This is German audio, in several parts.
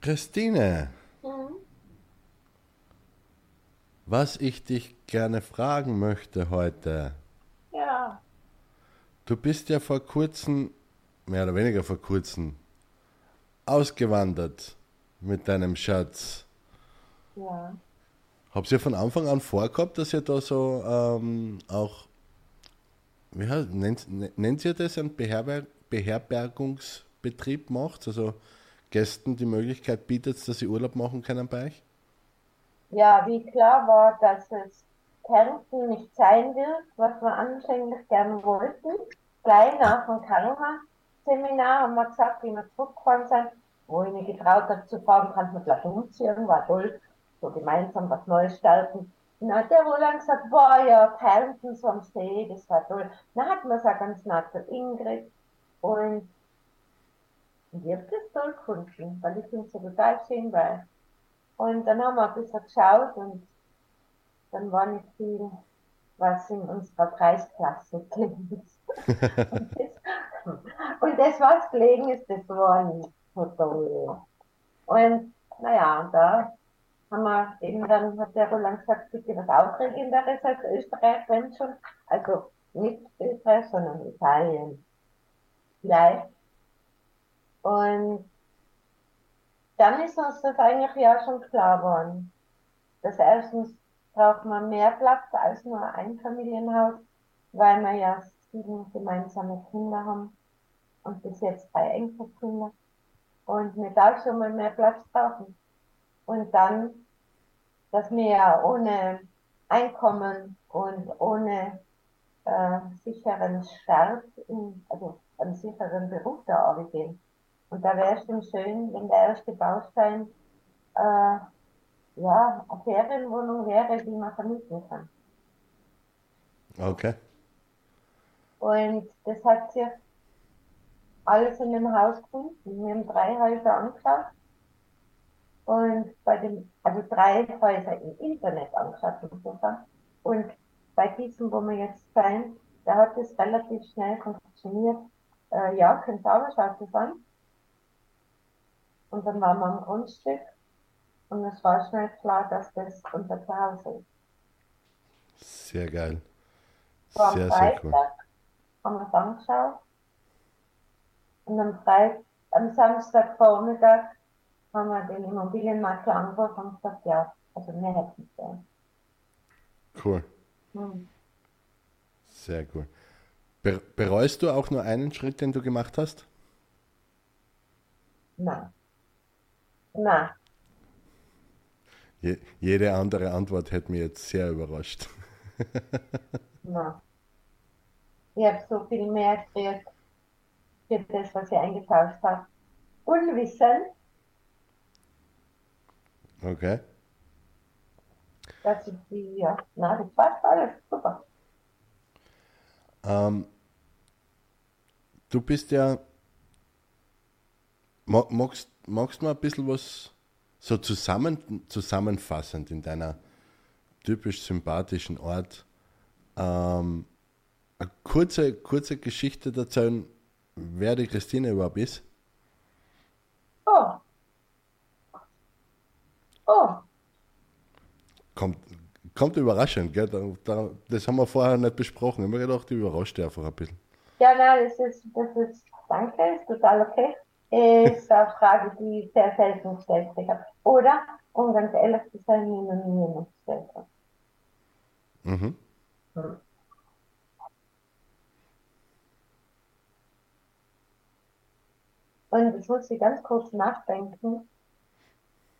Christine, mhm. was ich dich gerne fragen möchte heute. Ja. Du bist ja vor kurzem, mehr oder weniger vor kurzem, ausgewandert mit deinem Schatz. Ja. Habt ihr von Anfang an vorgehabt, dass ihr da so ähm, auch, wie heißt, nennt, nennt ihr das, einen Beherber Beherbergungsbetrieb macht? Also Gästen die Möglichkeit bietet, dass sie Urlaub machen können bei euch? Ja, wie klar war, dass es Kärnten nicht sein wird, was wir anfänglich gerne wollten. Gleich nach dem Karma-Seminar haben wir gesagt, wie wir zurückgefahren sind, wo ich mich getraut habe zu fahren, kann man gleich umziehen, war toll, so gemeinsam was Neues starten. Dann hat der Roland gesagt, boah, ja, Kärnten so am See, das war toll. Dann hat man es auch ganz nah zur Ingrid und habe das toll gefunden, weil ich finde es so total schön war. Und dann haben wir ein bisschen geschaut und dann war nicht viel, was in unserer Preisklasse ist. und, das, und das, was gelegen ist, das war so toll. Und naja, da haben wir eben dann, hat der Roland gesagt, bitte was Aufregenderes als Österreich, wenn schon. Also nicht Österreich, sondern Italien. Vielleicht. Und dann ist uns das eigentlich ja schon klar geworden. Dass erstens braucht man mehr Platz als nur ein Familienhaus, weil wir ja sieben gemeinsame Kinder haben und bis jetzt drei Enkelkinder. Und wir da schon mal mehr Platz brauchen. Und dann, dass wir ja ohne Einkommen und ohne äh, sicheren Start, in, also einen sicheren Beruf da gehen. Und da wäre es schon schön, wenn der erste Baustein äh, ja, eine Ferienwohnung wäre, die man vermieten kann. Okay. Und das hat sich alles in dem Haus gefunden. Wir haben drei Häuser angeschaut. Und bei dem, also drei Häuser im Internet angeschaut insofern. Und bei diesem, wo wir jetzt sein, da hat es relativ schnell funktioniert. Äh, ja, könnt ihr auch an. Und dann waren wir am Grundstück und es war schnell klar, dass das unser Zuhause ist. Sehr geil. War sehr, Freitag, sehr cool. Haben wir es angeschaut. Und am Freitag, am Samstagvormittag haben wir den Immobilienmakler angerufen und gesagt, ja, also wir hätten es ja. Cool. Hm. Sehr cool. Bereust du auch nur einen Schritt, den du gemacht hast? Nein. Nein. Je, jede andere Antwort hätte mich jetzt sehr überrascht. Nein. Ich habe so viel mehr gekriegt für das, was ich eingetauscht habe. Unwissend. Okay. Das ist die, ja, na, das passt alles. Super. Ähm, du bist ja, magst, magst du mal ein bisschen was so zusammen, zusammenfassend in deiner typisch sympathischen Art ähm, eine kurze, kurze Geschichte erzählen, wer die Christine überhaupt ist? Oh. Oh. Kommt, kommt überraschend, gell? das haben wir vorher nicht besprochen. Ich habe mir gedacht, ich überrasche einfach ein bisschen. Ja, nein, das ist, das ist, danke, ist total okay ist eine Frage, die sehr selten gestellt wird. Oder, um ganz ehrlich zu sein, mir noch nie gestellt hat. Mhm. Hm. Und ich muss ich ganz kurz nachdenken,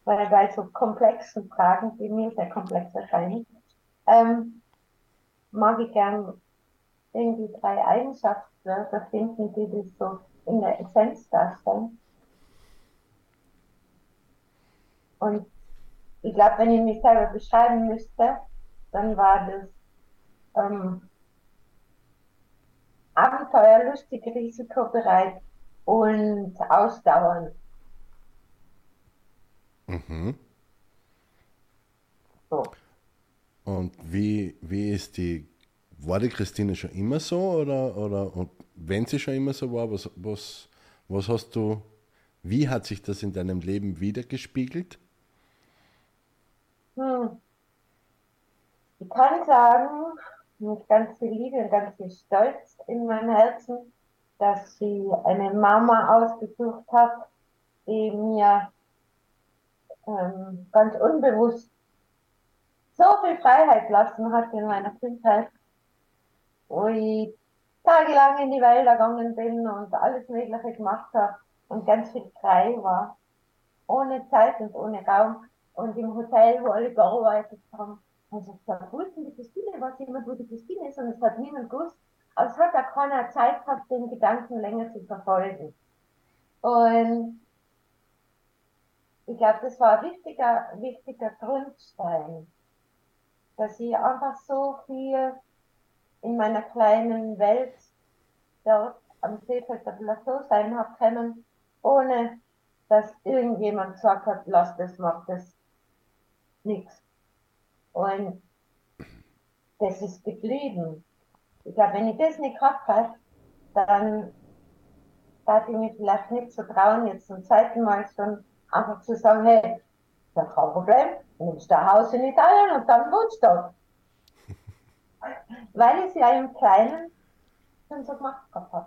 weil bei so komplexen Fragen, die mir sehr komplex erscheinen, ähm, mag ich gern irgendwie drei Eigenschaften finden, die das so in der Essenz darstellen. Und ich glaube, wenn ich mich selber beschreiben müsste, dann war das ähm, abenteuerlustig, risikobereit und ausdauernd. Mhm. So. Und wie, wie ist die, war die Christine schon immer so oder, oder und wenn sie schon immer so war, was, was, was hast du Wie hat sich das in deinem Leben wiedergespiegelt? Hm. Ich kann sagen, mit ganz viel Liebe und ganz viel Stolz in meinem Herzen, dass sie eine Mama ausgesucht hat, die mir ähm, ganz unbewusst so viel Freiheit lassen hat in meiner Kindheit, wo ich tagelang in die Wälder gegangen bin und alles Mögliche gemacht habe und ganz viel frei war. Ohne Zeit und ohne Raum. Und im Hotel, wo alle gearbeitet haben, also es war gut, die Christine, was jemand, wo die Christine ist, und es hat niemand gewusst. Aber es hat auch keiner Zeit gehabt, den Gedanken länger zu verfolgen. Und ich glaube, das war ein wichtiger, wichtiger Grundstein, dass ich einfach so viel in meiner kleinen Welt dort am Seefelder Plateau sein habe können, ohne dass irgendjemand gesagt hat, lass das, mach das, nichts. Und das ist geblieben. Ich glaube, wenn ich das nicht gehabt hätte, dann darf ich mich vielleicht nicht so trauen, jetzt zum zweiten Mal schon einfach zu sagen, hey, ist kein Problem, nimmst du ein Haus in Italien und dann wohnst du. Weil ich es ja im Kleinen schon so gemacht habe.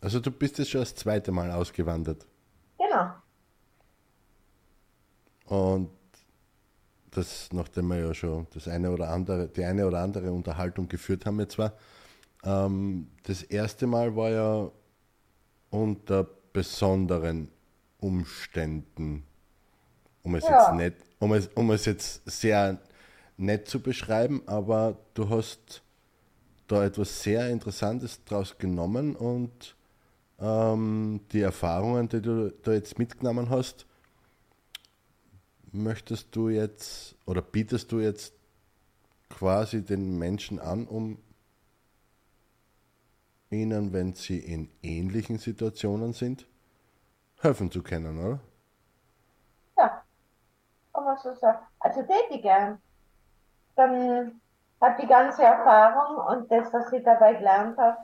Also du bist jetzt schon das zweite Mal ausgewandert. Genau. Und das, nachdem wir ja schon das eine oder andere, die eine oder andere Unterhaltung geführt haben jetzt zwar, ähm, das erste Mal war ja unter besonderen Umständen, um es ja. jetzt nicht, um es, um es jetzt sehr nett zu beschreiben, aber du hast da etwas sehr Interessantes draus genommen und ähm, die Erfahrungen, die du da jetzt mitgenommen hast, möchtest du jetzt oder bietest du jetzt quasi den Menschen an, um ihnen, wenn sie in ähnlichen Situationen sind, helfen zu können, oder? Ja, kann man so sagen. Also tätig gern dann hat die ganze Erfahrung und das, was ich dabei gelernt habe,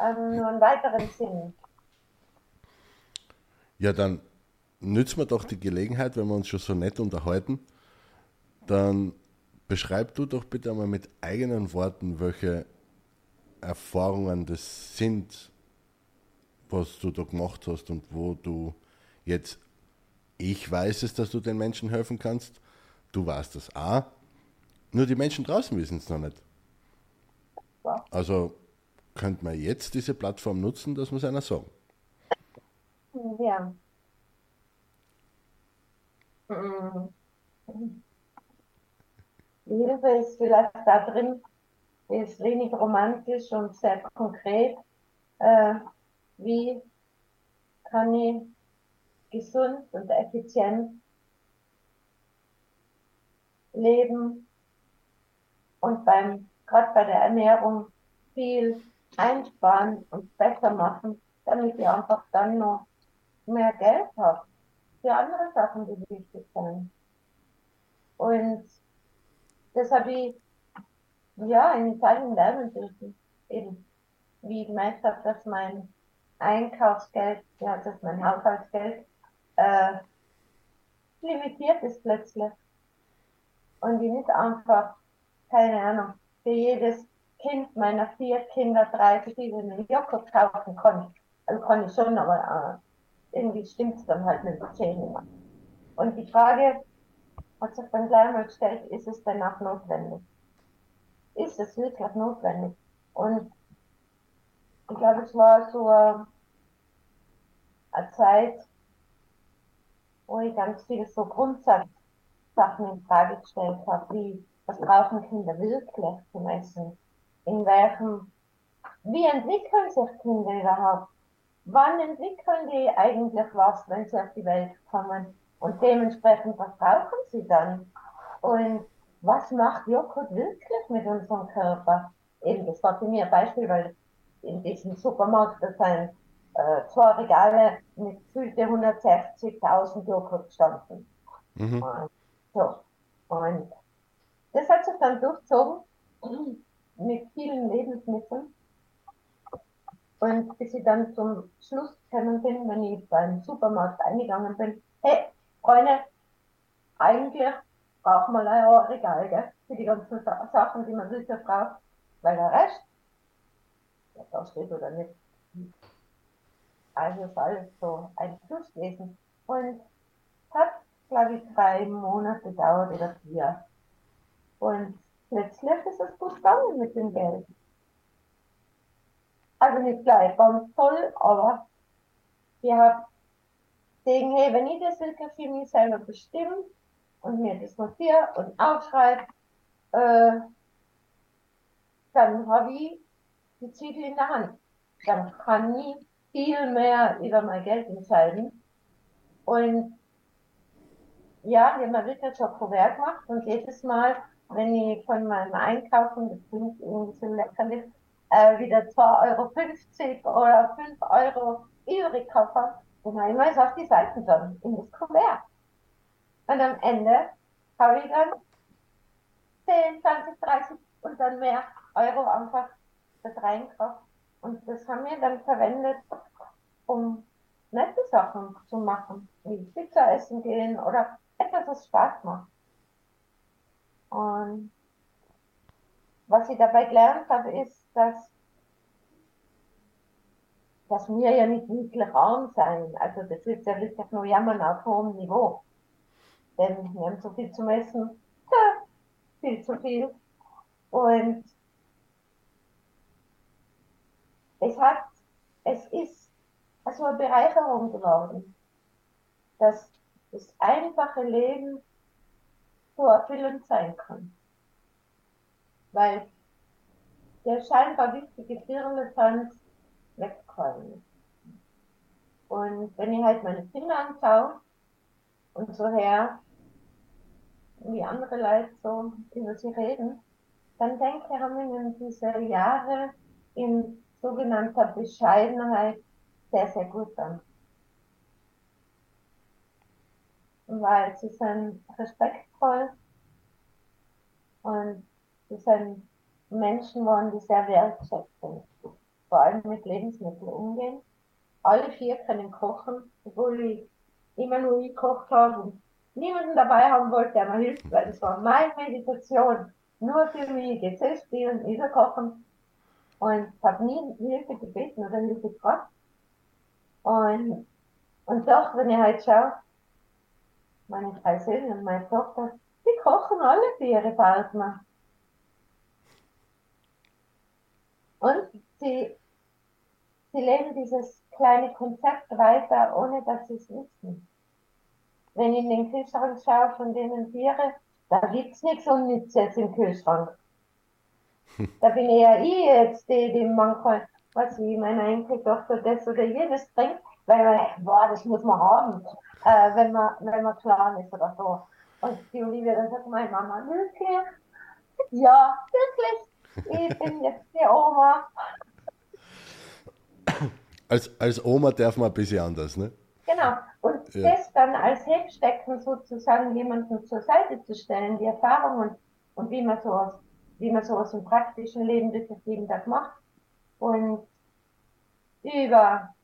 ähm, nur einen weiteren Sinn. Ja, dann nützen wir doch die Gelegenheit, wenn wir uns schon so nett unterhalten, dann beschreib du doch bitte einmal mit eigenen Worten, welche Erfahrungen das sind, was du da gemacht hast und wo du jetzt, ich weiß es, dass du den Menschen helfen kannst, du weißt das auch, nur die Menschen draußen wissen es noch nicht. Also könnte man jetzt diese Plattform nutzen, dass man es einer sagen. Ja. Die Hilfe ist vielleicht da drin, ist wenig romantisch und sehr konkret. Äh, wie kann ich gesund und effizient leben und beim, gerade bei der Ernährung viel einsparen und besser machen, damit ich einfach dann noch mehr Geld habe für andere Sachen, die wichtig sind. Und das habe ich ja in Italien lernen dürfen. Eben, wie ich gemerkt habe, dass mein Einkaufsgeld, ja, das ist mein Haushaltsgeld, äh, limitiert ist plötzlich. Und ich nicht einfach keine Ahnung, für jedes Kind meiner vier Kinder drei verschiedene Joghurt kaufen konnte. Also konnte ich schon, aber äh, irgendwie stimmt es dann halt mit den Zähnen. Und die Frage hat sich dann gleich mal gestellt, ist es denn auch notwendig? Ist es wirklich notwendig? Und ich glaube, es war so eine, eine Zeit, wo ich ganz viele so Grundsatzsachen in Frage gestellt habe, wie was brauchen Kinder wirklich zum Essen? In welchem, wie entwickeln sich Kinder überhaupt? Wann entwickeln die eigentlich was, wenn sie auf die Welt kommen? Und dementsprechend, was brauchen sie dann? Und was macht Joghurt wirklich mit unserem Körper? Eben, das war für mich ein Beispiel, weil in diesem Supermarkt, da sind äh, zwei Regale mit gefühlte 160.000 Joghurt standen. Mhm. Und, so. Und das hat sich dann durchzogen mit vielen Lebensmitteln. Und bis ich dann zum Schluss gekommen bin, wenn ich beim Supermarkt eingegangen bin, hey, Freunde, eigentlich braucht man ein Regal, gell, für die ganzen Sachen, die man sicher braucht, weil der Rest, ja, da steht oder nicht. Also ist alles so ein Plus gewesen. Und hat, glaube ich, drei Monate gedauert oder vier. Und plötzlich ist es gut gegangen mit dem Geld. Also nicht gleich ganz toll, aber ich habe gesehen, hey, wenn ich das wirklich für mich selber bestimme und mir das notiere und aufschreibe, äh, dann habe ich die Zügel in der Hand. Dann kann ich viel mehr über mein Geld entscheiden. Und ja, wir haben wirklich schon Kuvert gemacht und jedes Mal, wenn ich von meinem Einkaufen, das klingt irgendwie so leckerlich, äh, wieder 2,50 Euro oder 5 Euro übrig kaufe, dann habe ich mal auf die Seiten dann in das Kuvert. Und am Ende habe ich dann 10, 20, 30 und dann mehr Euro einfach das reingekauft. Und das haben wir dann verwendet, um nette Sachen zu machen, wie Pizza essen gehen oder etwas, was Spaß macht. Und was ich dabei gelernt habe, ist, dass, dass wir ja nicht arm sein. Also das ist ja wirklich nur Jammern auf hohem Niveau. Denn wir haben so viel zu essen, viel zu viel. Und es hat, es ist also eine Bereicherung geworden, dass das einfache Leben so erfüllend sein kann. Weil der scheinbar wichtige Firlefanz wegfallen ist. Und wenn ich halt meine Kinder anschaue und so her, wie andere Leute so über sie reden, dann denke ich, haben ihnen diese Jahre in sogenannter Bescheidenheit sehr, sehr gut an. Weil sie sind respektvoll und sie sind Menschen waren, die sehr wertschätzend, vor allem mit Lebensmitteln umgehen. Alle vier können kochen, obwohl ich immer nur ich gekocht habe und niemanden dabei haben wollte, der mir hilft, weil das war meine Meditation. Nur für mich gesetzt, die und ich kochen und habe nie Hilfe gebeten oder Hilfe gefragt. Und, und doch, wenn ich halt schaue, meine drei Söhne und meine Tochter, die kochen alle für ihre Partner. Und sie, sie leben dieses kleine Konzept weiter, ohne dass sie es wissen. Wenn ich in den Kühlschrank schaue von denen Tiere, da gibt's nichts Unnützes im Kühlschrank. Da bin ja ich jetzt die, die manchmal, was ich, meine Enkeltochter das oder jenes trinkt, weil man boah, das muss man haben, äh, wenn man, wenn man klein ist oder so. Und die Olivia dann sagt, meine Mama, wirklich? Ja, wirklich. Ich bin jetzt die Oma. Als, als Oma darf man ein bisschen anders, ne? Genau. Und ja. das dann als Hebstecken sozusagen jemanden zur Seite zu stellen, die Erfahrung und, und wie man sowas wie man sowas im praktischen Leben wirklich jeden Tag macht. Und über,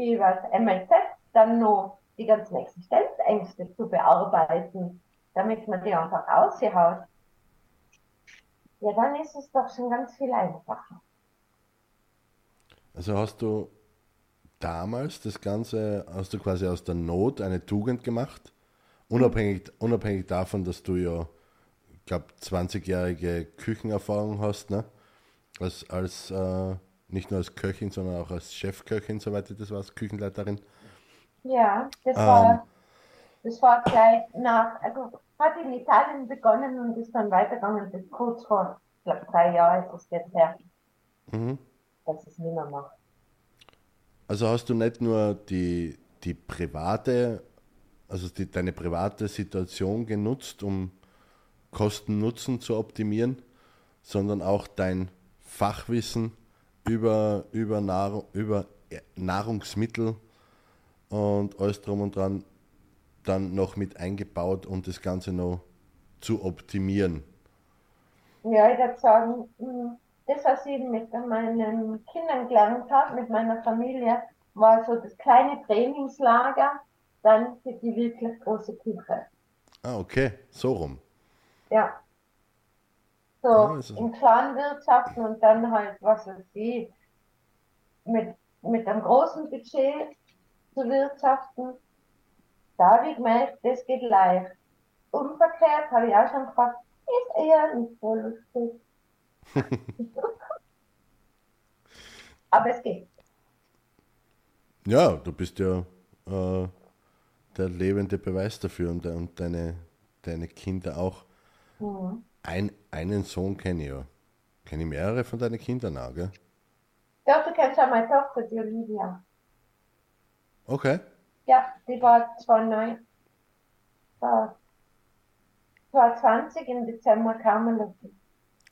über das MLZ dann noch die ganzen Existenzängste zu bearbeiten, damit man die einfach aushaut. Ja, dann ist es doch schon ganz viel einfacher. Also hast du damals das Ganze, hast du quasi aus der Not eine Tugend gemacht, unabhängig, unabhängig davon, dass du ja glaube, 20-jährige Küchenerfahrung hast, ne? Als, als äh, nicht nur als Köchin, sondern auch als Chefköchin, soweit ich das war, als Küchenleiterin. Ja, das ähm, war, das war gleich nach, also hat in Italien begonnen und ist dann weitergegangen bis kurz vor, ich glaube, drei Jahren ist es jetzt her, mhm. dass es nicht mehr macht. Also hast du nicht nur die, die private, also die, deine private Situation genutzt, um Kosten-Nutzen zu optimieren, sondern auch dein Fachwissen über, über, Nahrung, über Nahrungsmittel und alles drum und dran dann noch mit eingebaut, um das Ganze noch zu optimieren. Ja, ich würde sagen, hm, das, was ich mit meinen Kindern gelernt habe, mit meiner Familie, war so das kleine Trainingslager, dann für die wirklich große Küche. Ah, okay, so rum. Ja. So Ja, also- in kleinen Wirtschaften und dann halt, was weiß ich, mit, mit einem großen Budget zu wirtschaften. Da habe ich gemerkt, das geht leicht. Umverkehrt habe ich auch schon gefragt, ist eher nicht so lustig. Aber es geht. Ja, du bist ja äh, der lebende Beweis dafür und, und deine, deine Kinder auch. Mhm. Ein, einen Sohn kenne ich ja. Kenne ich mehrere von deinen Kindern auch, gell? Ja, du kennst ja meine Tochter, die Olivia. Okay. Ja, die war 2009, war 2020 im Dezember kam lassen.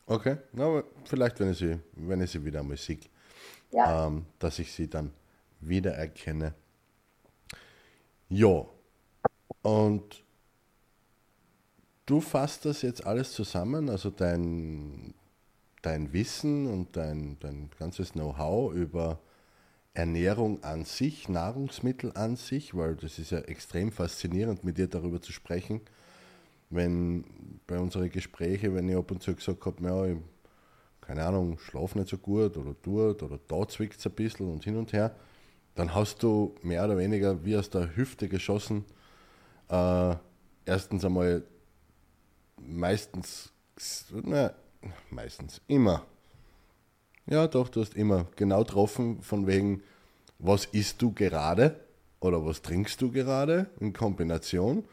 Okay. Na, aber vielleicht, wenn ich sie, wenn ich sie wieder einmal sehe, Ja, ähm, dass ich sie dann wiedererkenne. Ja. Und du fasst das jetzt alles zusammen, also dein, dein Wissen und dein, dein ganzes Know-how über Ernährung an sich, Nahrungsmittel an sich, weil das ist ja extrem faszinierend, mit dir darüber zu sprechen. Wenn bei unseren Gesprächen, wenn ich ab und zu gesagt habe, ja, ich, keine Ahnung, schlaf nicht so gut oder tut oder da zwickt es ein bisschen und hin und her, dann hast du mehr oder weniger wie aus der Hüfte geschossen. Äh, erstens einmal meistens, na, meistens, immer. Ja, doch, du hast immer genau getroffen, von wegen, was isst du gerade oder was trinkst du gerade in Kombination.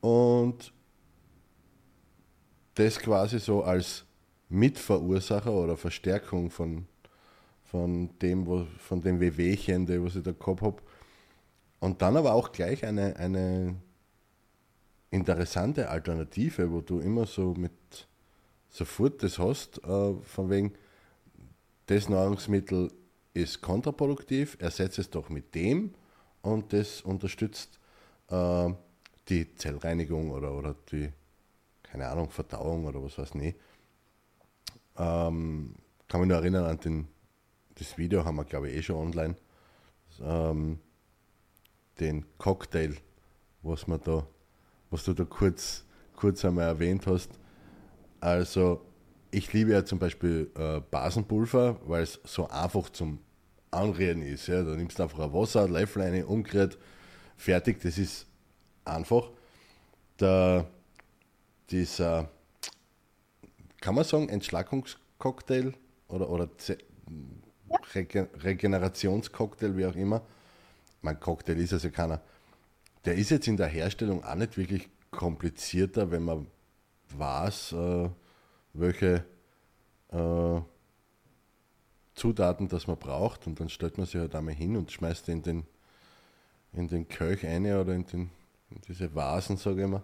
Und das quasi so als Mitverursacher oder Verstärkung von, von dem, wo, von dem Wehwehchen, was ich da gehabt habe. Und dann aber auch gleich eine, eine interessante Alternative, wo du immer so mit sofort das hast, äh, von wegen, das Nahrungsmittel ist kontraproduktiv, ersetze es doch mit dem und das unterstützt äh, die Zellreinigung oder, oder die, keine Ahnung, Verdauung oder was weiß nicht. Ähm, kann mich nur erinnern an den, das Video, haben wir glaube ich eh schon online, ähm, den Cocktail, was, man da, was du da kurz, kurz einmal erwähnt hast. Also ich liebe ja zum Beispiel äh, Basenpulver, weil es so einfach zum Anrühren ist. Ja. Da nimmst du einfach ein Wasser, Löffel rein, umgerührt, fertig. Das ist einfach. Der, dieser, kann man sagen, Entschlackungscocktail oder, oder Ze- Rege Regenerationscocktail, wie auch immer. Mein Cocktail ist also keiner. Der ist jetzt in der Herstellung auch nicht wirklich komplizierter, wenn man weiß, äh, welche äh, Zutaten das man braucht und dann stellt man sie halt einmal hin und schmeißt die in den, in den Kelch ein oder in, den, in diese Vasen, sage ich mal.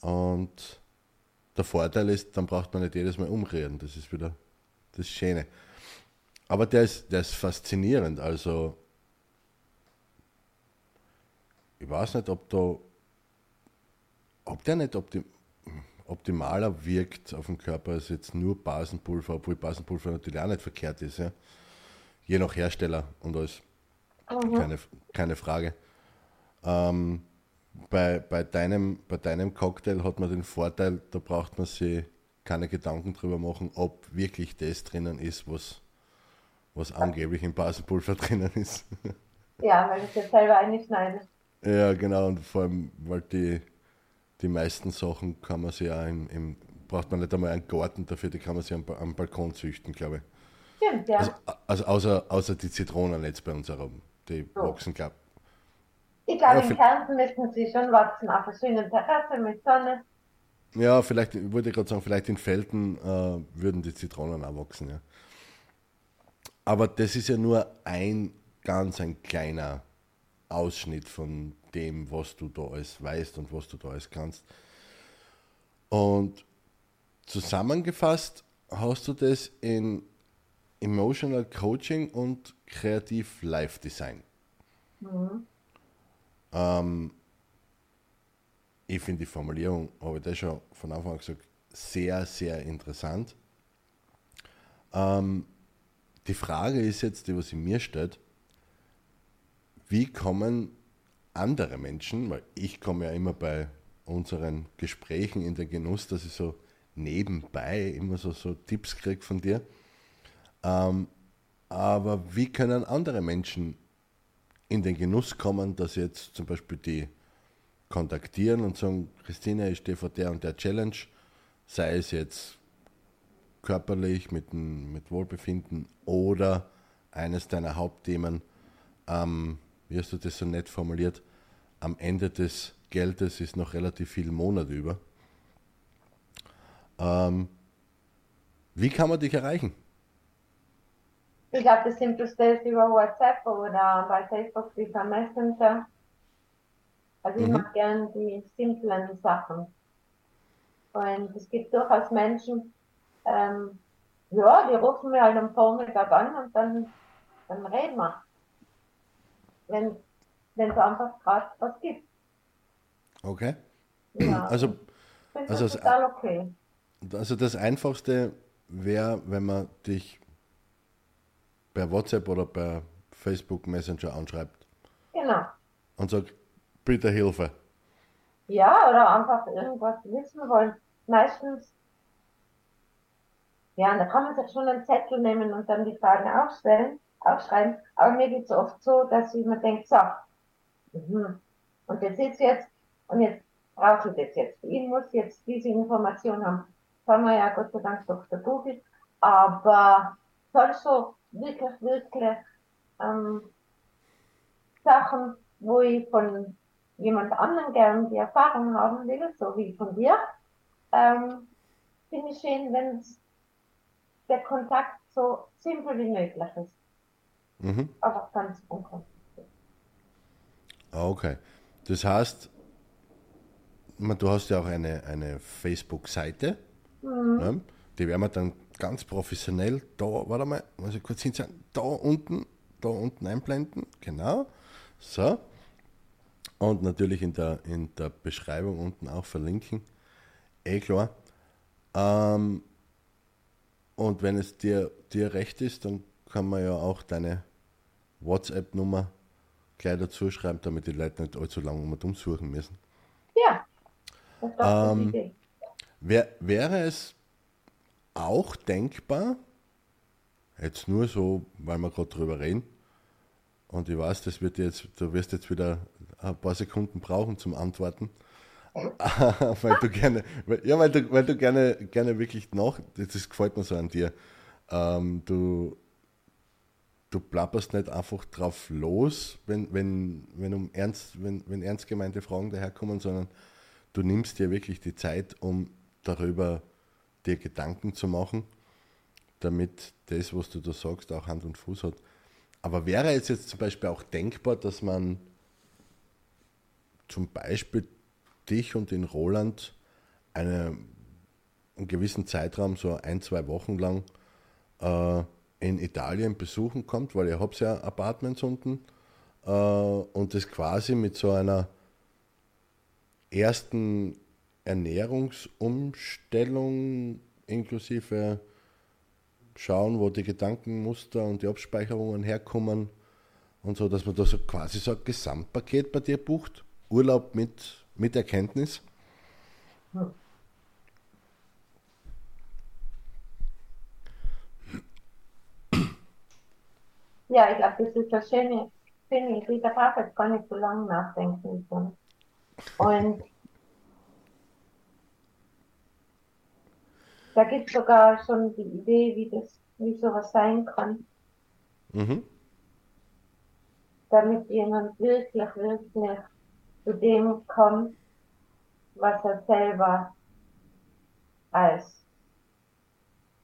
Und der Vorteil ist, dann braucht man nicht jedes Mal umrühren. Das ist wieder das Schöne. Aber der ist, der ist faszinierend. Also, ich weiß nicht, ob da, ob der nicht optim, optimaler wirkt auf den Körper als jetzt nur Basenpulver, obwohl Basenpulver natürlich auch nicht verkehrt ist. Ja? Je nach Hersteller und alles. Keine, keine Frage. Ähm, bei, bei, deinem, bei deinem Cocktail hat man den Vorteil, da braucht man sich keine Gedanken drüber machen, ob wirklich das drinnen ist, was, was angeblich im Basenpulver drinnen ist. ja, weil ich jetzt selber einschneide. Ja, genau, und vor allem, weil die, die meisten Sachen kann man sich auch im, im, braucht man nicht einmal einen Garten dafür, die kann man sich am, am Balkon züchten, glaube ich. Stimmt, ja. Also, also außer, außer die Zitronen jetzt bei uns herum. Die So. wachsen, glaube Ich glaube, Ja, in Kärnten müssten sie schon wachsen, auf einer schönen Terrasse mit Sonne. Ja, vielleicht, wollte ich gerade sagen, vielleicht in Felden äh, würden die Zitronen auch wachsen, ja. Aber das ist ja nur ein ganz ein kleiner Ausschnitt von dem, was du da alles weißt und was du da alles kannst. Und zusammengefasst hast du das in Emotional Coaching und Kreativ Life Design. Ähm, ich finde die Formulierung, habe ich das schon von Anfang an gesagt, sehr, sehr interessant. Ähm, die Frage ist jetzt, die was in mir stellt, wie kommen andere Menschen, weil ich komme ja immer bei unseren Gesprächen in den Genuss, dass ich so nebenbei immer so, so Tipps kriege von dir. Ähm, aber wie können andere Menschen in den Genuss kommen, dass jetzt zum Beispiel die kontaktieren und sagen, Christine, ich stehe vor der und der Challenge, sei es jetzt körperlich mit, mit Wohlbefinden oder eines deiner Hauptthemen, ähm, wie hast du das so nett formuliert, am Ende des Geldes ist noch relativ viel Monat über. Ähm, wie kann man dich erreichen? Ich glaube, das Simpelste ist über WhatsApp oder bei Facebook über Messenger. Also ich mhm. mache gern die simplen Sachen. Und es gibt durchaus Menschen, ähm, ja, die rufen mir halt am Vormittag an und dann, dann reden wir. Wenn es einfach gerade was gibt. Okay. Ja. Also, also das total okay. Also das Einfachste wäre, wenn man dich per WhatsApp oder per Facebook Messenger anschreibt. Genau. Und sagt, bitte Hilfe. Ja, oder einfach irgendwas wissen wollen. Meistens, ja, da kann man sich schon einen Zettel nehmen und dann die Fragen aufstellen, aufschreiben. Aber mir geht es oft so, dass ich mir denke, so, mhm. und das ist jetzt, und jetzt brauche ich das jetzt. Ich muss jetzt diese Information haben. Das haben wir ja Gott sei Dank durch der Google. Aber sonst so wirklich, wirklich ähm, Sachen, wo ich von jemand anderem gern die Erfahrung haben will, so wie von dir, ähm, finde ich schön, wenn der Kontakt so simpel wie möglich ist. Mhm. Aber ganz unkompliziert. Ah, okay. Das heißt, du hast ja auch eine, eine Facebook-Seite. Mhm. Ne? Die werden wir dann ganz professionell da, warte mal, muss ich kurz hinsehen, da unten, da unten einblenden. Genau. So. Und natürlich in der, in der Beschreibung unten auch verlinken. Eh klar. Ähm, und wenn es dir, dir recht ist, dann kann man ja auch deine WhatsApp-Nummer gleich dazu schreiben, damit die Leute nicht allzu lange um umsuchen müssen. Ja, das ähm, Idee. Wär, wäre es auch denkbar, jetzt nur so, weil wir gerade drüber reden, und ich weiß, das wird jetzt, du wirst jetzt wieder ein paar Sekunden brauchen zum Antworten. weil du gerne, weil, ja, weil du, weil du gerne, gerne wirklich noch, das gefällt mir so an dir, ähm, du, du plapperst nicht einfach drauf los, wenn, wenn, wenn, um ernst, wenn, wenn ernst gemeinte Fragen daherkommen, sondern du nimmst dir wirklich die Zeit, um darüber dir Gedanken zu machen, damit das, was du da sagst, auch Hand und Fuß hat. Aber wäre es jetzt zum Beispiel auch denkbar, dass man zum Beispiel dich und den Roland eine, einen gewissen Zeitraum, so ein, zwei Wochen lang, äh, in Italien besuchen kommt, weil ihr habt ja Apartments unten äh, und das quasi mit so einer ersten Ernährungsumstellung inklusive schauen, wo die Gedankenmuster und die Abspeicherungen herkommen und so, dass man da so quasi so ein Gesamtpaket bei dir bucht. Urlaub mit, mit Erkenntnis. Ja, ich glaube, das ist eine schöne, schöne Idee. Da braucht jetzt gar nicht so lange nachdenken. Und Da gibt es sogar schon die Idee, wie das, wie sowas sein kann. Mhm. Damit jemand wirklich, wirklich zu dem kommt, was er selber als,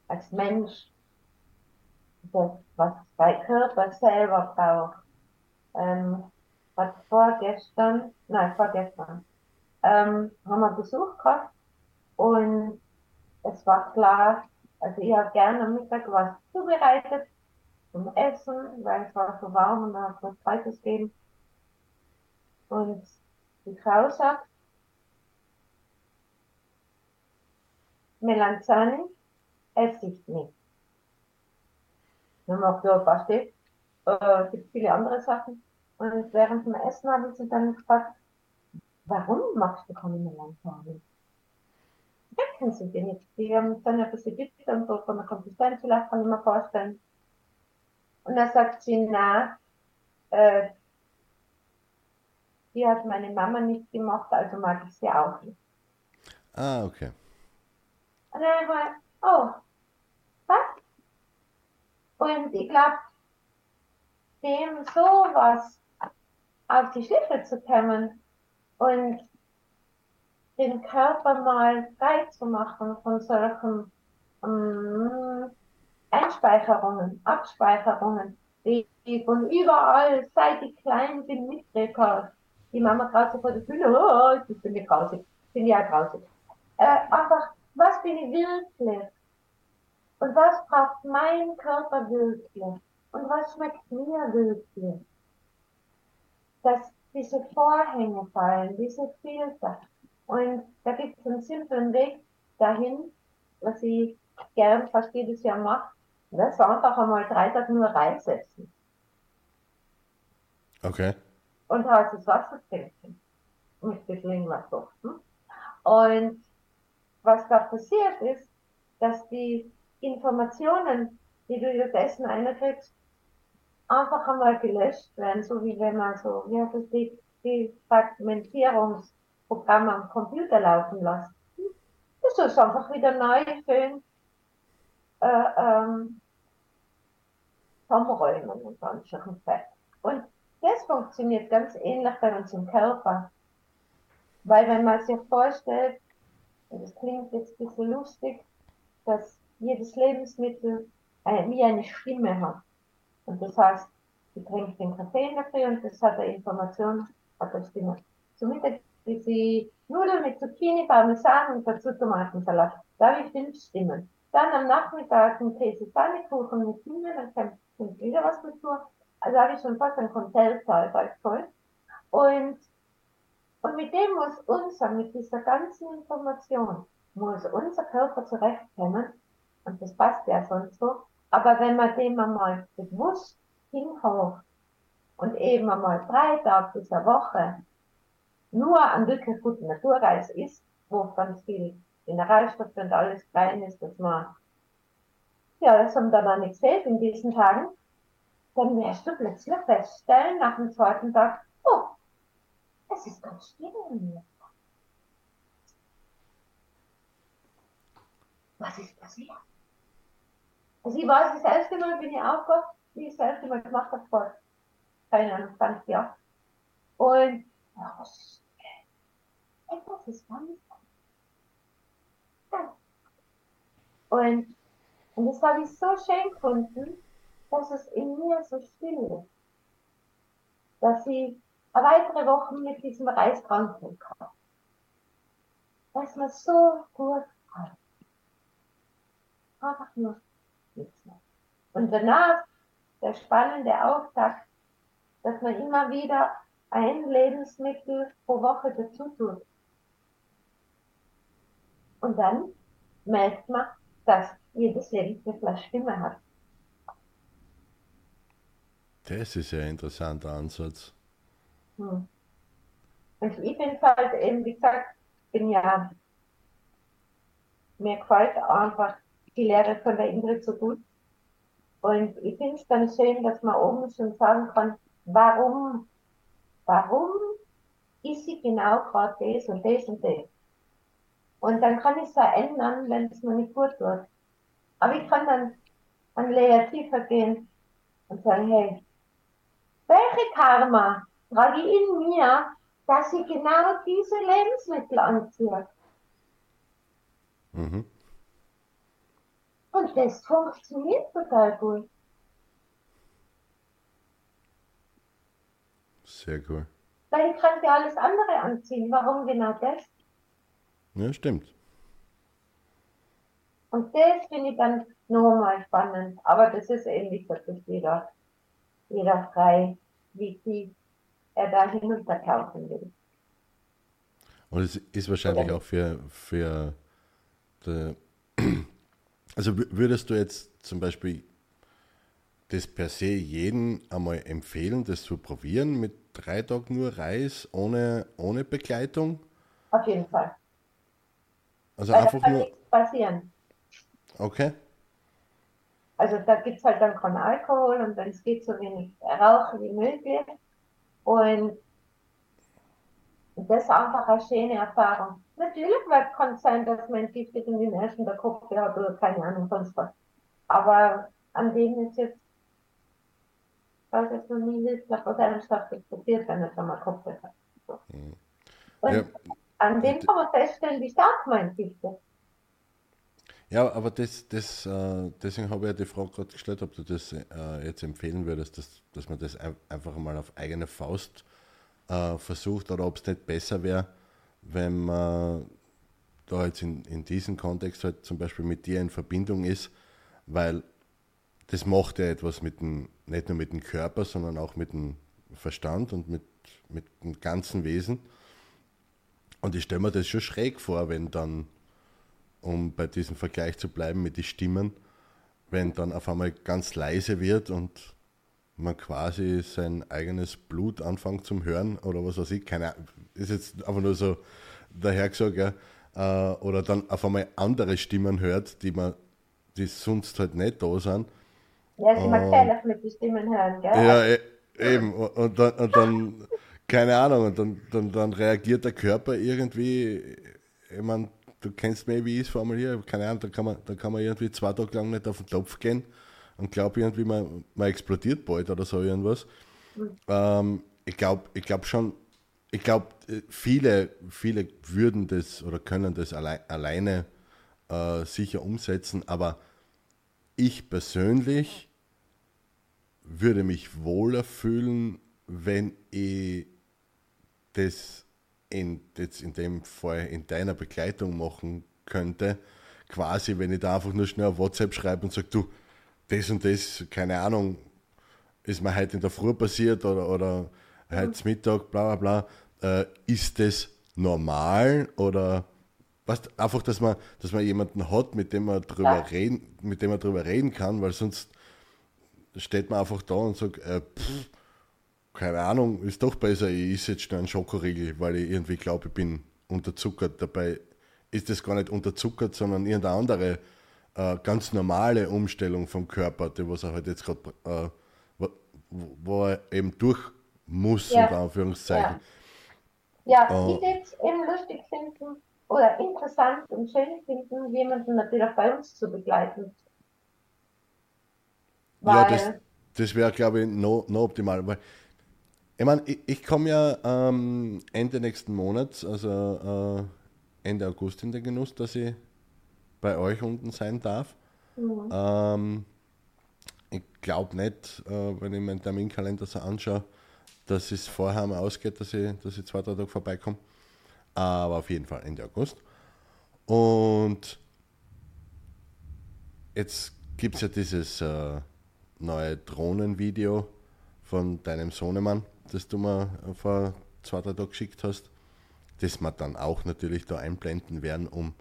als Mensch, was sein Körper selber braucht. Ähm, was vorgestern, nein, vorgestern, ähm, haben wir Besuch gehabt und es war klar, also ich habe gerne am Mittag was zubereitet zum Essen, weil es war so warm und dann hat es was Kaltes gegeben. Und die Frau sagt, Melanzani esse ich nicht. Dann haben wir auch ja, was steht. Äh, gibt viele andere Sachen. Und während dem Essen habe ich sie dann gefragt, warum machst du keine Melancholie? Merken sie dir nicht. Die haben dann ein bisschen dicker und so von der Konsistenz vielleicht, kann ich mir vorstellen. Und dann sagt sie, na, äh, die hat meine Mama nicht gemacht, also mag ich sie auch nicht. Ah, okay. Und dann war, oh, was? Und ich glaube, dem sowas auf die Schiffe zu kommen und den Körper mal frei zu machen von solchen ähm, Einspeicherungen, Abspeicherungen, die, die von überall, seit ich klein bin, mitgekriegt Die Mama draußen vor der Bühne, oh, ich bin nicht grausig, bin ja grausig. Äh, einfach, was bin ich wirklich? Und was braucht mein Körper wirklich? Und was schmeckt mir wirklich? Dass diese Vorhänge fallen, diese Filter. Und da gibt es einen simplen Weg dahin, was ich gern fast jedes Jahr mache. Das ist einfach einmal drei Tage nur reinsetzen. Okay. Und heißes Wasser trinken. Mit ein bisschen irgendwas duften. Und was da passiert ist, dass die Informationen, die du das Essen einkriegst, einfach einmal gelöscht werden, so wie wenn man so, wie heißt das, die, die Fragmentierungsprogramme am Computer laufen lässt. Das ist einfach wieder neu schön äh, ähm, zusammenräumen und dann schon Fett. Und das funktioniert ganz ähnlich bei uns im Körper. Weil wenn man sich vorstellt, das klingt jetzt ein bisschen lustig, dass jedes Lebensmittel äh, wie eine Stimme hat. Und das heißt, sie trinkt den Kaffee in der Früh und das hat eine Information, hat eine Stimme. Zum Mittag ist sie Nudeln mit Zucchini, Parmesan und dazu Tomatensalat. Da habe ich fünf Stimmen. Dann am Nachmittag ein Käse-Pfannekuchen mit Thymian, dann kommt wieder was dazu. Also habe ich schon fast ein Hotelsaal bald voll. Und, und mit dem muss unser, mit dieser ganzen Information, muss unser Körper zurechtkommen und das passt ja sonst so. Aber wenn man dem einmal bewusst hinhaut und eben einmal drei Tage dieser Woche nur an wirklich guten Naturreis ist, wo ganz viel Mineralstoffe und alles rein ist, dass man, ja, das haben dann auch nichts fehlt in diesen Tagen, dann wirst du plötzlich feststellen, nach dem zweiten Tag, oh, es ist ganz still in mir. Was ist passiert? Also ich weiß, das erste Mal bin ich aufgewacht, wie ich das erste Mal gemacht habe, vor, keine Ahnung, 20 Jahren. Und, ja, was ist, etwas ist ganz ja. Und, und das habe ich so schön gefunden, dass es in mir so still ist. Dass ich eine weitere Woche mit diesem Reis drankommen kann. Dass man so gut hat. Einfach nur nichts mehr. Und danach der spannende Auftakt, dass man immer wieder ein Lebensmittel pro Woche dazu tut. Und dann merkt man, dass jedes Lebensmittel eine Stimme hat. Das ist ja ein interessanter Ansatz. Hm. Und ich bin halt eben, wie gesagt, bin ja, mir gefällt einfach die Lehre von der Ingrid so gut. Und ich finde es dann schön, dass man oben schon sagen kann, warum, warum ist sie genau gerade das und das und das. Und dann kann ich es ja ändern, wenn es mir nicht gut tut. Aber ich kann dann ein Layer tiefer gehen und sagen, hey, welche Karma trage ich in mir, dass ich genau diese Lebensmittel anziehe? Mhm. Und das funktioniert total gut. Sehr cool. Weil ich kann ja alles andere anziehen. Warum genau das? Ja, stimmt. Und das finde ich dann nochmal spannend. Aber das ist ähnlich, das ist jeder, jeder frei, wie tief er da hinuntertauchen will. Und es ist wahrscheinlich Oder? auch für, für die, also würdest du jetzt zum Beispiel das per se jeden einmal empfehlen, das zu probieren mit drei Tagen nur Reis ohne, ohne Begleitung? Auf jeden Fall. Also Weil da einfach kann nur. nichts passieren. Okay. Also da gibt es halt dann keinen Alkohol und dann es geht so wenig Rauch wie möglich. Und das ist einfach eine schöne Erfahrung. Natürlich kann es sein, dass man entgiftet in den ersten der Kopf hat oder keine Ahnung sonst was. Aber an dem ist jetzt, weil es noch nie wirklich was Ernsthaftes passiert, wenn es einmal Kopf hat. So. Mhm. Und Ja. an dem kann man feststellen, wie stark man entgiftet. Ja, aber das, das, äh, deswegen habe ich ja die Frage gerade gestellt, ob du das äh, jetzt empfehlen würdest, dass, dass man das ein- einfach mal auf eigene Faust äh, versucht oder ob es nicht besser wäre, wenn man da jetzt in, in diesem Kontext halt zum Beispiel mit dir in Verbindung ist, weil das macht ja etwas mit dem, nicht nur mit dem Körper, sondern auch mit dem Verstand und mit, mit dem ganzen Wesen. Und ich stelle mir das schon schräg vor, wenn dann um bei diesem Vergleich zu bleiben mit den Stimmen, wenn dann auf einmal ganz leise wird und man quasi sein eigenes Blut anfängt zum Hören oder was weiß ich, keine Ahnung, ist jetzt einfach nur so dahergesagt, ja, äh, oder dann auf einmal andere Stimmen hört, die man, die sonst halt nicht da sind. Ja, immer Oh. gefährlich mit den Stimmen hören, gell? Ja, e- eben. Und, und, dann, und dann, keine Ahnung, und dann, dann, dann reagiert der Körper irgendwie, ich meine, du kennst mich, wie ich es formuliere, keine Ahnung, da kann, man, da kann man irgendwie zwei Tage lang nicht auf den Topf gehen und glaube irgendwie, man, man explodiert bald oder so irgendwas. Ähm, ich glaube ich glaub schon, ich glaube, viele, viele würden das oder können das allein, alleine äh, sicher umsetzen, aber ich persönlich würde mich wohler fühlen, wenn ich das in, jetzt in dem Fall in deiner Begleitung machen könnte. Quasi, wenn ich da einfach nur schnell auf WhatsApp schreibe und sage, du, das und das, keine Ahnung, ist mir heute in der Früh passiert oder, oder heute Mittag, bla bla bla, äh, ist das normal oder weißt, einfach, dass man, dass man jemanden hat, mit dem man drüber Ja. reden, mit dem man drüber reden kann, weil sonst steht man einfach da und sagt, äh, pff, keine Ahnung, ist doch besser, ich esse jetzt schnell einen Schokoriegel, weil ich irgendwie glaube, ich bin unterzuckert. Dabei ist das gar nicht unterzuckert, sondern irgendeine andere äh, ganz normale Umstellung vom Körper, die was er halt jetzt gerade, äh, wo, wo er eben durch muss, Ja. unter Anführungszeichen. Ja, Oh. ich würde es eben lustig finden oder interessant und schön finden, jemanden natürlich auch bei uns zu begleiten. Ja, Weil, das, das wäre, glaube ich, noch no optimal. Weil, ich meine, ich, ich komme ja ähm, Ende nächsten Monats, also äh, Ende August in den Genuss, dass ich bei euch unten sein darf. Mhm. Ähm, ich glaube nicht, äh, wenn ich meinen Terminkalender so anschaue, dass es vorher mal ausgeht, dass ich, dass ich zwei, drei Tage vorbeikomme. Aber auf jeden Fall Ende August. Und jetzt gibt es ja dieses äh, neue Drohnenvideo von deinem Sohnemann, das du mir äh, vor zwei, drei Tagen geschickt hast, das wir dann auch natürlich da einblenden werden, um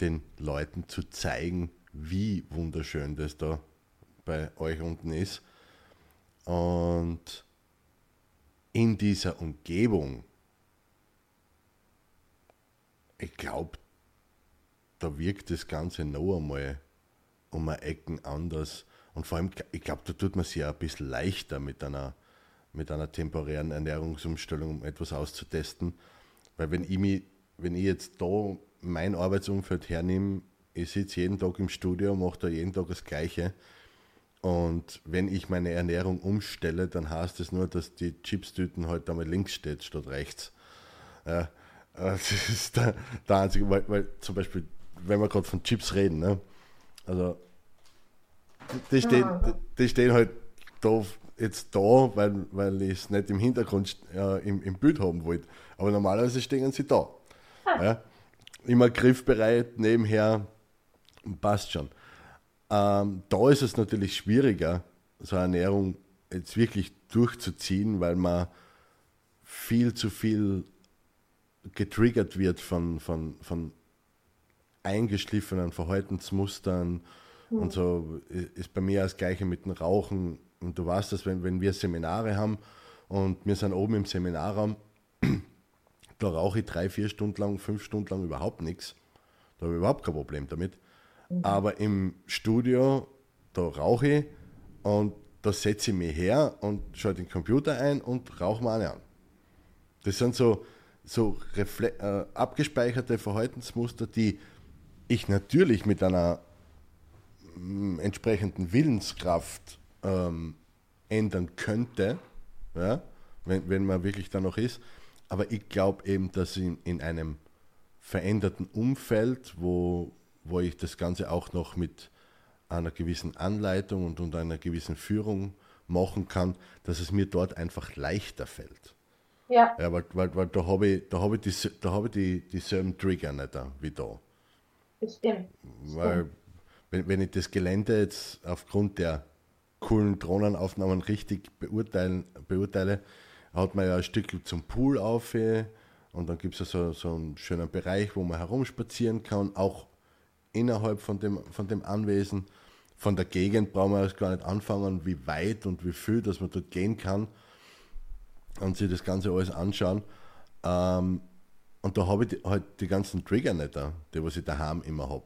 den Leuten zu zeigen, wie wunderschön das da bei euch unten ist. Und in dieser Umgebung, ich glaube, da wirkt das Ganze noch einmal um ein Ecken anders. Und vor allem, ich glaube, da tut man sich ja ein bisschen leichter mit einer, mit einer temporären Ernährungsumstellung, um etwas auszutesten. Weil wenn ich, mich, wenn ich jetzt da mein Arbeitsumfeld hernehme, ich sitze jeden Tag im Studio, mache da jeden Tag das Gleiche. Und wenn ich meine Ernährung umstelle, dann heißt es nur, dass die Chipstüten halt einmal links steht statt rechts. Äh, das ist der, der einzige, weil, weil zum Beispiel, wenn wir gerade von Chips reden, ne? also die stehen, die, die stehen halt da jetzt da, weil, weil ich es nicht im Hintergrund äh, im, im Bild haben wollte. Aber normalerweise stehen sie da. Ja? Immer griffbereit, nebenher, passt schon. Ähm, da ist es natürlich schwieriger, so eine Ernährung jetzt wirklich durchzuziehen, weil man viel zu viel getriggert wird von, von, von eingeschliffenen Verhaltensmustern und so ist bei mir das Gleiche mit dem Rauchen. und du weißt das, wenn, wenn wir Seminare haben und wir sind oben im Seminarraum, da rauche ich drei, vier Stunden lang, fünf Stunden lang überhaupt nichts. Da habe ich überhaupt kein Problem damit. Mhm. Aber im Studio, da rauche ich und da setze ich mich her und schaue den Computer ein und rauche mir eine an. Das sind so, so äh, abgespeicherte Verhaltensmuster, die ich natürlich mit einer mm, entsprechenden Willenskraft ähm, ändern könnte, ja, wenn, wenn man wirklich da noch ist. Aber ich glaube eben, dass in, in einem veränderten Umfeld, wo, wo ich das Ganze auch noch mit einer gewissen Anleitung und, und einer gewissen Führung machen kann, dass es mir dort einfach leichter fällt. Ja. ja weil, weil, weil da habe ich, da hab ich, die, da hab ich die, dieselben Trigger nicht da, wie da. Bestimmt. Weil, wenn, wenn ich das Gelände jetzt aufgrund der coolen Drohnenaufnahmen richtig beurteilen, beurteile, hat man ja ein Stück zum Pool auf und dann gibt es ja so, so einen schönen Bereich, wo man herumspazieren kann, auch innerhalb von dem, von dem Anwesen. Von der Gegend brauchen wir gar nicht anfangen, wie weit und wie viel, dass man dort gehen kann und sich das Ganze alles anschauen. Ähm, und da habe ich die, halt die ganzen Trigger nicht da, die was ich daheim immer habe.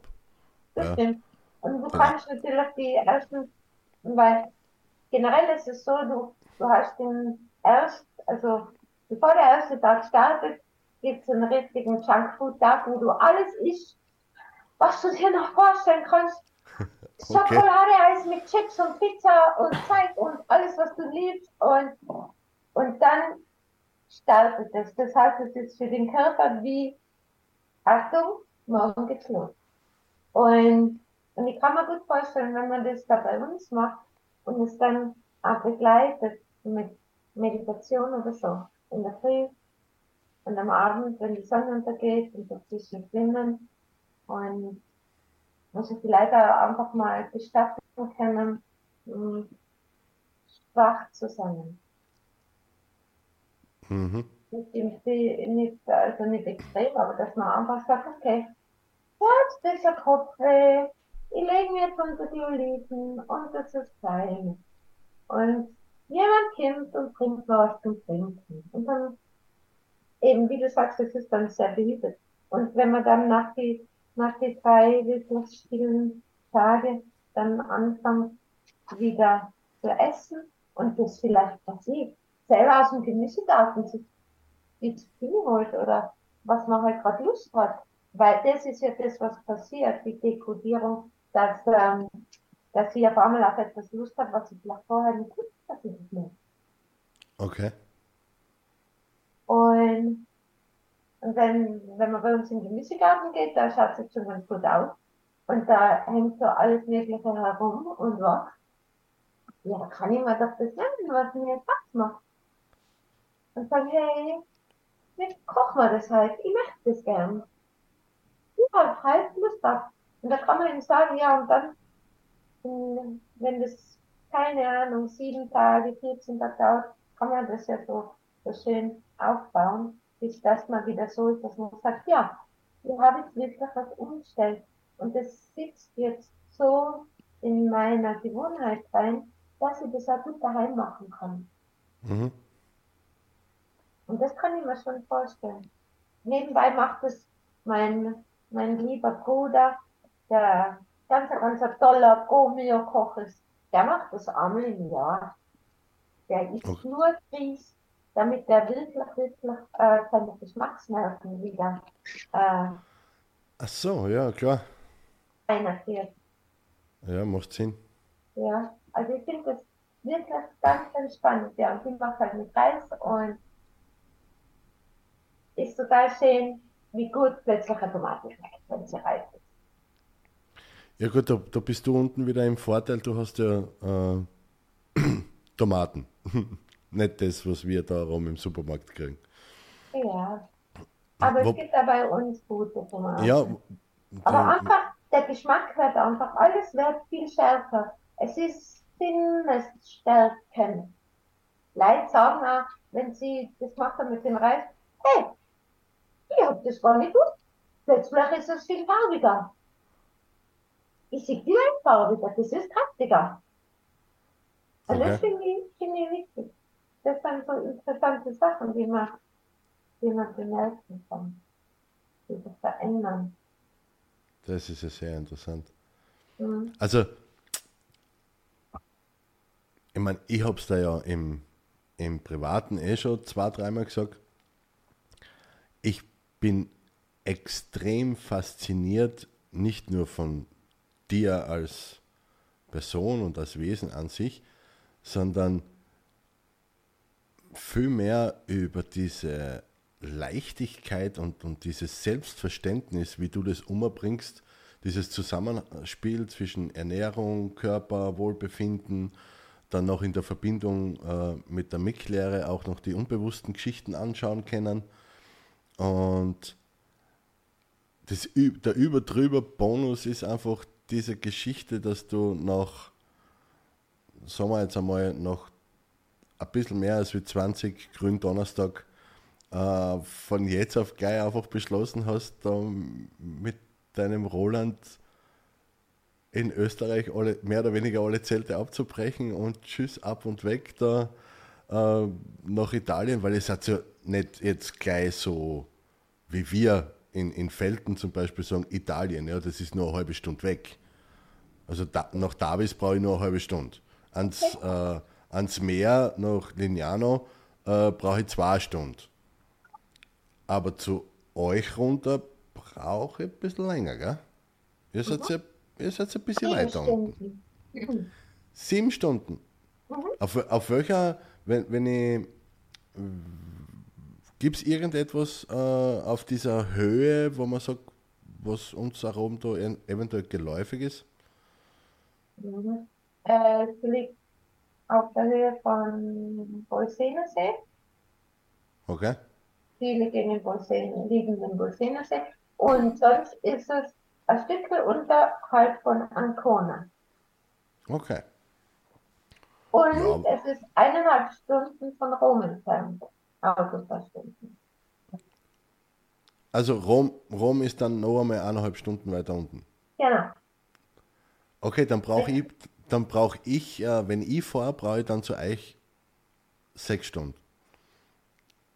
Das ja. stimmt. Und du kannst natürlich die ersten, weil generell ist es so, du, du hast den erst, also bevor der erste Tag startet, gibt es einen richtigen Junkfood-Tag, wo du alles isst, was du dir noch vorstellen kannst. okay. Schokolade, mit Chips und Pizza und Zeug und alles, was du liebst. Und, und dann startet es. Das heißt, es ist für den Körper wie, Achtung, morgen geht's los. Und, und ich kann mir gut vorstellen, wenn man das da bei uns macht und es dann auch begleitet mit Meditation oder so, in der Früh und am Abend, wenn die Sonne untergeht und dazwischen schwimmen und muss ich die Leute einfach mal gestatten können, schwach zu sein. Mhm. Nicht, nicht, also nicht extrem, aber dass man einfach sagt, okay, jetzt ist der Kopf ich lege mir jetzt unter die Oliven und das ist fein. Und jemand kommt und bringt was zum Trinken. Und dann, eben wie du sagst, es ist dann sehr behütet. Und wenn man dann nach die, nach die drei wirklich stillen Tage dann anfängt, wieder zu essen und das vielleicht passiert, selber aus dem Gemüsegarten sich die Zucchini holt oder was man halt gerade Lust hat. Weil das ist ja das, was passiert, die Dekodierung, dass, ähm, dass sie auf einmal auf etwas Lust hat, was sie vielleicht vorher nicht dass sie das nicht. Okay. Und, und wenn, wenn man bei uns in den Gemüsegarten geht, da schaut es jetzt schon ganz gut aus. Und da hängt so alles Mögliche herum und was. Ja, kann ich mir doch das nennen, was mir Spaß macht und sagen, hey, jetzt kochen wir das halt, ich möchte das gern. Ja, halt Lust ab. Und da kann man ihm sagen, ja, und dann, wenn das, keine Ahnung, sieben Tage, 14 Tage dauert, kann man das ja so, so schön aufbauen, bis das mal wieder so ist, dass man sagt, ja, hier habe ich wirklich was umgestellt. Und das sitzt jetzt so in meiner Gewohnheit rein, dass ich das auch gut daheim machen kann. Mhm. Und das kann ich mir schon vorstellen. Nebenbei macht es mein, mein lieber Bruder, der ganz, ganz toller Gomio-Koch ist. Der macht das einmal im Jahr. Der isst okay. nur Grieß, damit der wirklich, wirklich äh, seine Geschmacksnerven wieder äh, Ach so, ja, klar. Einatiert. Ja, macht Sinn. Ja, also ich finde das wirklich ganz, ganz spannend. Ja, und die macht halt mit Reis und ist total schön, wie gut plötzlich eine Tomate schmeckt, wenn sie reif ist. Ja gut, da, da, bist du unten wieder im Vorteil, du hast ja äh, Tomaten. Nicht das, was wir da rum im Supermarkt kriegen. Ja. Aber Wo, es gibt da bei uns gute Tomaten. Ja. Aber einfach, der Geschmack wird einfach, alles wird viel schärfer. Es ist Sinnesstärken. Leute sagen auch, wenn sie das machen mit dem Reis, hey, ich hab das gar nicht gut. Plötzlich ist es viel farbiger. Ich sehe viel farbiger, das ist kräftiger. Und Okay. das finde ich, finde ich wichtig. Das sind so interessante Sachen, die man, die man bemerken kann. Die sich verändern. Das ist ja sehr interessant. Mhm. Also, ich meine, ich habe es da ja im, im Privaten eh schon zwei, dreimal gesagt. Ich bin extrem fasziniert, nicht nur von dir als Person und als Wesen an sich, sondern vielmehr über diese Leichtigkeit und, und dieses Selbstverständnis, wie du das umbringst, dieses Zusammenspiel zwischen Ernährung, Körper, Wohlbefinden, dann noch in der Verbindung äh, mit der Miklehre auch noch die unbewussten Geschichten anschauen können. Und das, der überdrüber Bonus ist einfach diese Geschichte, dass du nach, sagen wir jetzt einmal, nach ein bisschen mehr als wie 20 Gründonnerstag äh, von jetzt auf gleich einfach beschlossen hast, da mit deinem Roland in Österreich alle, mehr oder weniger alle Zelte abzubrechen und tschüss ab und weg da äh, nach Italien, weil es hat ja nicht jetzt gleich so wie wir in, in Felten zum Beispiel sagen, Italien, ja, das ist nur eine halbe Stunde weg. Also da, nach Davis brauche ich nur eine halbe Stunde. Ans, äh, ans Meer, nach Lignano, äh, brauche ich zwei Stunden. Aber zu euch runter brauche ich ein bisschen länger, gell? Ihr seid, ja, ihr seid ein bisschen Sieben weiter unten. Stunden. Sieben Stunden. Auf, auf welcher, wenn, wenn ich, gibt es irgendetwas äh, auf dieser Höhe, wo man sagt, was uns da oben da en- eventuell geläufig ist? Mhm. Äh, es liegt auf der Höhe von Bolsener See. Okay? Viele gehen in Bolsena, liegen im Bolsener See. Und sonst ist es ein Stückchen unterhalb von Ancona. Okay. Und Ja. es ist eineinhalb Stunden von Rom entfernt. Autofahrstunden. Also Rom, Rom ist dann noch einmal eineinhalb Stunden weiter unten. Genau. Okay, dann brauche ich, dann brauche ich, äh, wenn ich fahre, brauche ich dann zu euch sechs Stunden.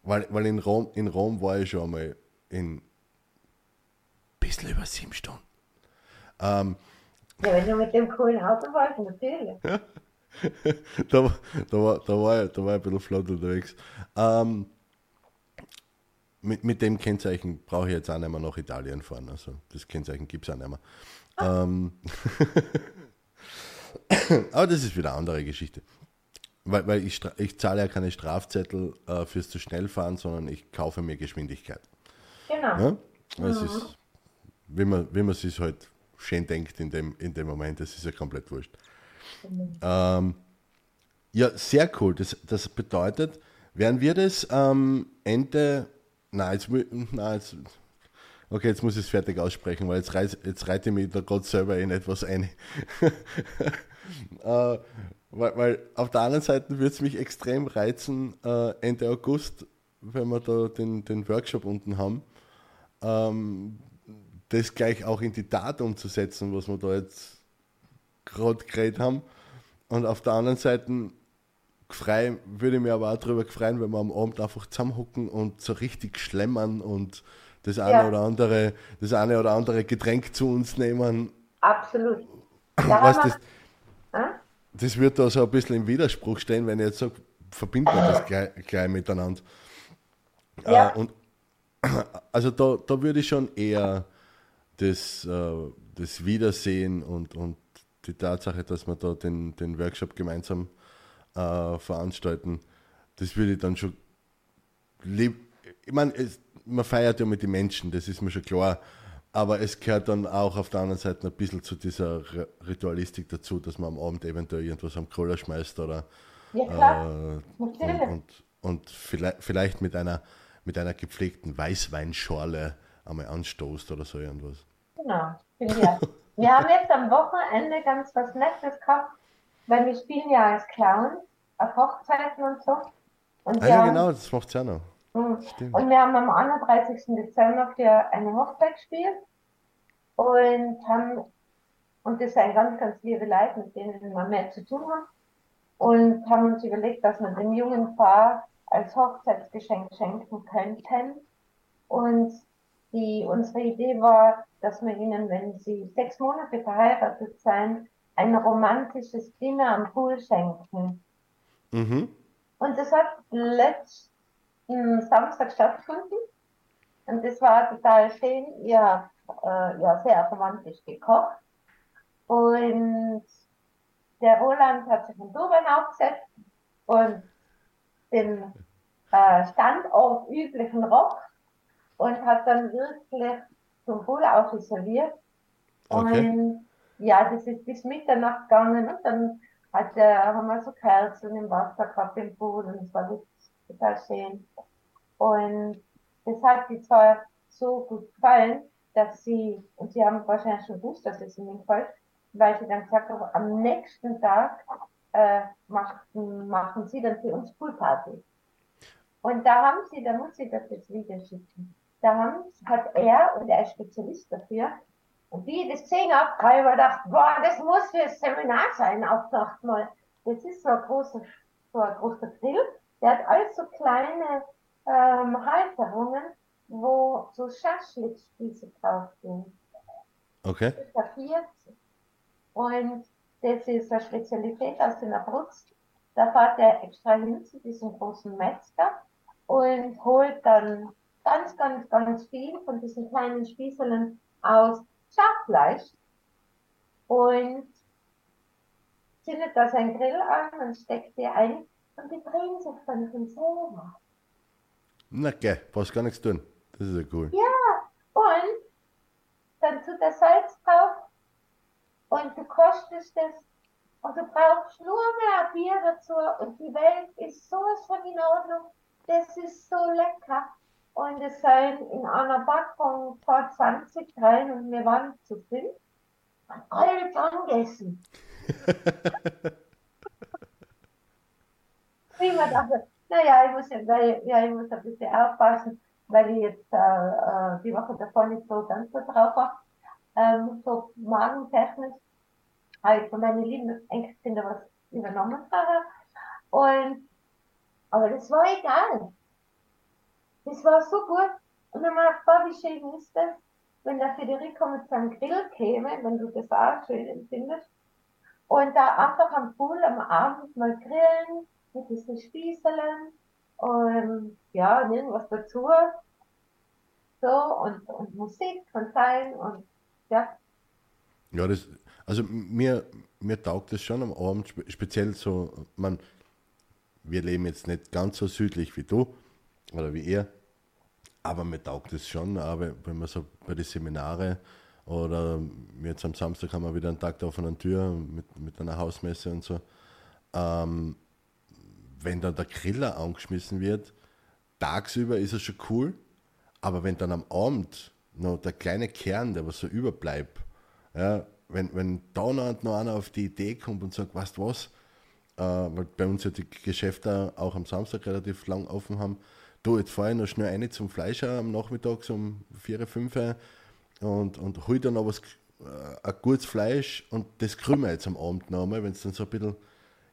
Weil, weil in, Rom, in Rom war ich schon einmal in bisschen über sieben Stunden. Ähm, Ja, wenn du mit dem coolen Auto fährst, natürlich. da, war- da, war, da, war, ich- da war ich ein bisschen flott unterwegs. Ähm, mit, mit dem Kennzeichen brauche ich jetzt auch nicht mehr nach Italien fahren. Also das Kennzeichen gibt es auch nicht mehr. Ähm, aber das ist wieder eine andere Geschichte. Weil, weil ich, ich zahle ja keine Strafzettel äh, fürs zu schnell fahren, sondern ich kaufe mir Geschwindigkeit. Genau. Ja? Das ist, wie man, wie man sich halt schön denkt in dem, in dem Moment, das ist ja komplett wurscht. Ähm, ja, sehr cool. Das, das bedeutet, werden wir das ähm, Ende, nein, jetzt, nein, jetzt, okay, jetzt muss ich es fertig aussprechen, weil jetzt, reiß, jetzt reite mich da gerade selber in etwas ein. äh, weil, weil auf der anderen Seite würde es mich extrem reizen, äh, Ende August, wenn wir da den, den Workshop unten haben, ähm, das gleich auch in die Tat umzusetzen, was wir da jetzt gerade geredet haben. Und auf der anderen Seite frei, würde ich mich aber auch darüber freuen, wenn wir am Abend einfach zusammenhocken und so richtig schlemmern und das eine Ja. oder andere, das eine oder andere Getränk zu uns nehmen. Absolut. Haben das, das wird da so ein bisschen im Widerspruch stehen, wenn ich jetzt sage, verbinden wir das gleich, gleich miteinander. Ja. Äh, und also da, da würde ich schon eher das, äh, das Wiedersehen und, und die Tatsache, dass wir da den, den Workshop gemeinsam äh, veranstalten, das würde ich dann schon lieb. Ich meine, es, man feiert ja mit den Menschen, das ist mir schon klar. Aber es gehört dann auch auf der anderen Seite ein bisschen zu dieser Ritualistik dazu, dass man am Abend eventuell irgendwas am Koller schmeißt oder Ja, klar. äh, und, und, und vielleicht, vielleicht mit einer mit einer gepflegten Weißweinschorle einmal anstoßt oder so irgendwas. Genau. Finde ich auch. Wir haben jetzt am Wochenende ganz was Nettes gehabt, weil wir spielen ja als Clown auf Hochzeiten und so. Und Ah ja, haben, genau, das macht ja noch. Mhm. Stimmt. Und wir haben am 31. Dezember für eine Hochzeit gespielt und haben, und das sind ganz, ganz liebe Leute, mit denen wir mehr zu tun haben. und haben uns überlegt, dass wir dem jungen Paar als Hochzeitsgeschenk schenken könnten. Und die, unsere Idee war, dass wir ihnen, wenn sie sechs Monate verheiratet sind, ein romantisches Dinner am Pool schenken. Mhm. Und das hat letzten Samstag stattgefunden. Und das war total schön. Ihr habt äh, ja, sehr romantisch gekocht. Und der Roland hat sich einen Turban aufgesetzt und den äh, standortüblichen Rock und hat dann wirklich zum Pool auch isoliert. Okay. Und ja, das ist bis Mitternacht gegangen und dann hat der, haben wir so Kerzen im Wasser gehabt im Pool und es war wirklich total schön. Und das hat die zwei so gut gefallen, dass sie, und sie haben wahrscheinlich schon gewusst, dass es ihnen gefällt, weil sie dann gesagt haben, am nächsten Tag äh, machen, machen sie dann für uns Poolparty. Und da haben sie, da muss ich das jetzt wieder schicken. Da haben, hat er, und er ist Spezialist dafür, und wie ich das gesehen habe, habe ich mir gedacht, boah, das muss für das Seminar sein, auch gedacht mal. Das ist so ein großer, so ein großer Grill, der hat alles so kleine ähm, Halterungen, wo so Schaschlikspieße drauf sind. Okay. Das ist und das ist eine Spezialität aus den Abruzzen. Da fährt er extra hin zu diesem großen Metzger und holt dann ganz, ganz, ganz viel von diesen kleinen Spießeln aus Schaffleisch und zündet da sein Grill an und steckt die ein und die drehen sich dann von selber. Na okay, brauchst gar nichts tun. Das ist ja cool. Ja, und dann tut er Salz drauf und du kostest es und du brauchst nur mehr Bier dazu und die Welt ist sowas von in Ordnung. Das ist so lecker. Und es seien in einer Packung vor 20 rein und wir waren zu fünf und alle dran gegessen. ich mir dachte, naja, ich muss, ja, ja, ich muss ein bisschen aufpassen, weil ich jetzt äh, äh, die Woche davor nicht so ganz so drauf war. Ähm, so magentechnisch habe ich von meinen lieben Enkelkinder was übernommen. Und, aber das war egal. Das war so gut. Und dann ich gedacht, wie schön ist das, wenn der Federico mit seinem Grill käme, wenn du das auch schön empfindest. Und da einfach am Pool am Abend mal grillen, mit diesen Spießelen und ja, und irgendwas dazu. So, und, und Musik von sein und ja. Ja, das, also mir, mir taugt es schon am Abend, speziell so, man, wir leben jetzt nicht ganz so südlich wie du oder wie ihr, aber mir taugt es schon, aber wenn man so bei den Seminare oder jetzt am Samstag haben wir wieder einen Tag der offenen Tür mit, mit einer Hausmesse und so, ähm, wenn dann der Griller angeschmissen wird, tagsüber ist es schon cool, aber wenn dann am Abend noch der kleine Kern, der was so überbleibt, ja, wenn, wenn da noch einer auf die Idee kommt und sagt, weißt du was, äh, weil bei uns ja die Geschäfte auch am Samstag relativ lang offen haben, du, jetzt fahre ich noch schnell rein zum Fleischer am Nachmittag so um 4, 5 und, und hol dann noch was, äh, ein gutes Fleisch und das kriegen wir jetzt am Abend noch einmal, wenn es dann so ein bisschen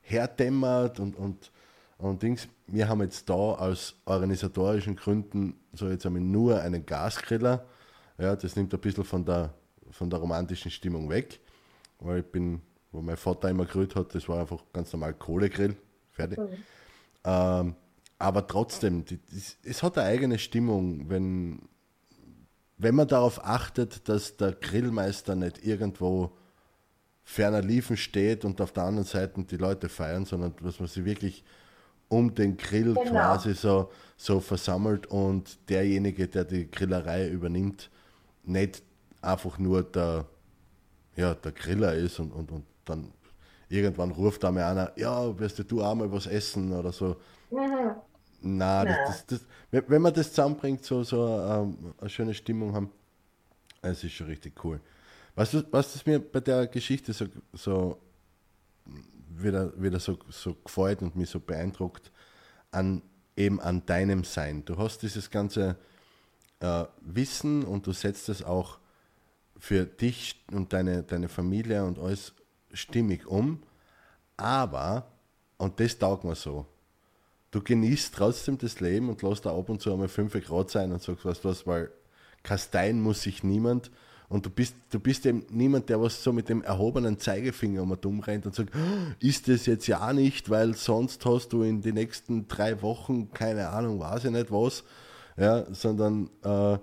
herdämmert und, und und Dings, wir haben jetzt da aus organisatorischen Gründen so jetzt einmal nur einen Gasgriller. Ja, das nimmt ein bisschen von der, von der romantischen Stimmung weg. Weil ich bin, wo mein Vater immer gegrillt hat, das war einfach ganz normal Kohlegrill. Fertig. Mhm. Ähm, aber trotzdem, die, es hat eine eigene Stimmung, wenn, wenn man darauf achtet, dass der Grillmeister nicht irgendwo ferner liefen steht und auf der anderen Seite die Leute feiern, sondern dass man sie wirklich um den Grill genau. quasi so, so versammelt und derjenige, der die Grillerei übernimmt, nicht einfach nur der, ja, der Griller ist und, und, und dann irgendwann ruft da mal einer, ja, wirst du auch mal was essen oder so. Mhm. Na, das, das, das, wenn man das zusammenbringt, so, so ähm, eine schöne Stimmung haben, es ist schon richtig cool. Was, was das mir bei der Geschichte so, so wieder, wieder so, so gefreut und mich so beeindruckt an eben an deinem Sein. Du hast dieses ganze äh, Wissen und du setzt es auch für dich und deine, deine Familie und alles stimmig um, aber Und das taugt mir so. Du genießt trotzdem das Leben und lässt da ab und zu einmal 5 Grad sein und sagst, was, was, weil kasteien muss sich niemand. Und du bist, du bist eben niemand, der was so mit dem erhobenen Zeigefinger um dumm rennt und sagt, "Ah, ist das jetzt ja nicht, weil sonst hast du in den nächsten drei Wochen keine Ahnung, weiß ich nicht was, ja, sondern äh,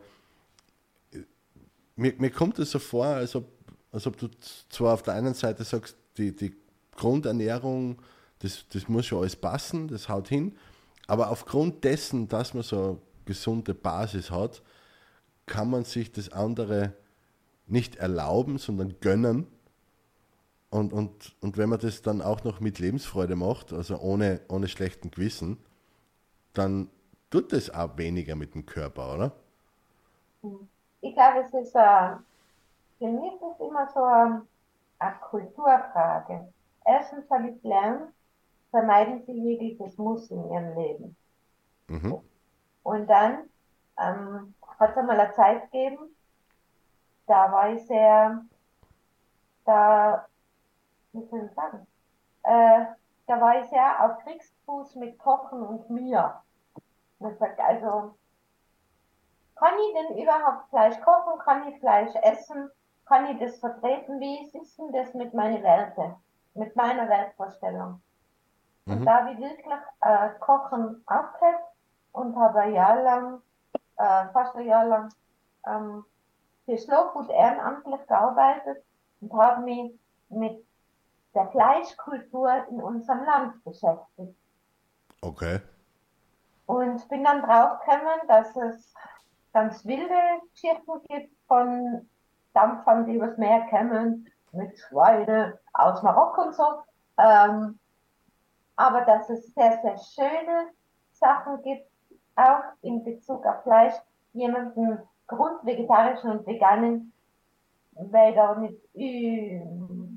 mir, mir kommt es so vor, als ob, als ob du zwar auf der einen Seite sagst, die, die Grundernährung, das, das muss schon alles passen, das haut hin, aber aufgrund dessen, dass man so eine gesunde Basis hat, kann man sich das andere nicht erlauben, sondern gönnen. Und, und, und wenn man das dann auch noch mit Lebensfreude macht, also ohne, ohne schlechten Gewissen, dann tut das auch weniger mit dem Körper, oder? Ich glaube, es ist, äh, für mich ist es immer so eine, Kulturfrage. Erstens habe ich gelernt, vermeiden Sie jegliches Muss in Ihrem Leben. Mhm. Und dann ähm, hat es einmal eine Zeit gegeben, da war ich sehr, da, wie soll ich sagen, äh, da war ich sehr auf Kriegsfuß mit Kochen und mir. Und ich sag, also, kann ich denn überhaupt Fleisch kochen? Kann ich Fleisch essen? Kann ich das vertreten? Wie ist denn das mit meinen Werten? Mit meiner Wertvorstellung? Und Mhm. da habe ich wirklich äh, Kochen aufgehört und habe ein Jahr lang, äh, fast ein Jahr lang, ähm, für Slow Food ehrenamtlich gearbeitet und habe mich mit der Fleischkultur in unserem Land beschäftigt. Okay. Und bin dann draufgekommen, dass es ganz wilde Geschichten gibt von Dampfern, die übers Meer kommen, mit Schweine aus Marokko und so. Ähm, aber dass es sehr, sehr schöne Sachen gibt, auch in Bezug auf Fleisch, jemanden grundvegetarischen und veganen will da nicht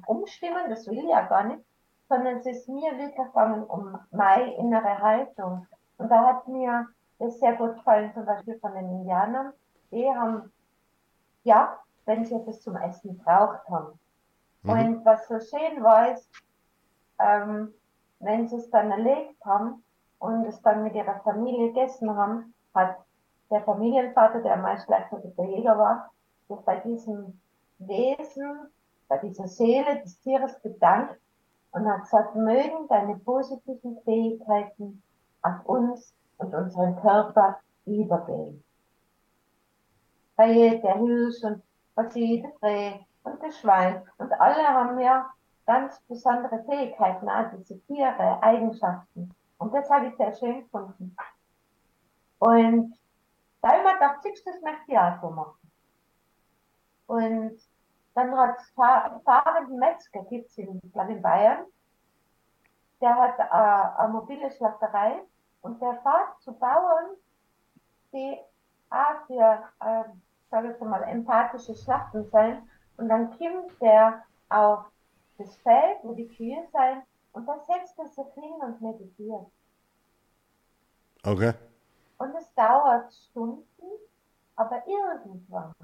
umstimmen, das will ich ja gar nicht, sondern es ist mir wirklich gegangen um meine innere Haltung. Und da hat mir das sehr gut gefallen, zum Beispiel von den Indianern. Die haben, ja, wenn sie etwas zum Essen braucht haben. Mhm. Und was so schön war, ist, ähm, wenn sie es dann erlegt haben und es dann mit ihrer Familie gegessen haben, hat der Familienvater, der meist gleichzeitig der Jäger war, sich bei diesem Wesen, bei dieser Seele des Tieres bedankt und hat gesagt, mögen deine positiven Fähigkeiten auf uns und unseren Körper übergehen. Bei der Hirsch und was sie, der Dreh und das Schwein und alle haben ja ganz besondere Fähigkeiten, diese Tiere, Eigenschaften. Und das habe ich sehr schön gefunden. Und da ich gedacht, siehst du, das möchte ich auch so machen. Und dann hat es fahr fahrenden Metzger, gibt es in, ich in Bayern, der hat eine mobile Schlachterei und der fährt zu Bauern, die auch für, äh, sage ich mal, empathische Schlachten sein. Und dann kommt der auf das Feld, wo die Kühe sein, und da setzt er sich hin und meditiert. Okay. Und es dauert Stunden, aber irgendwann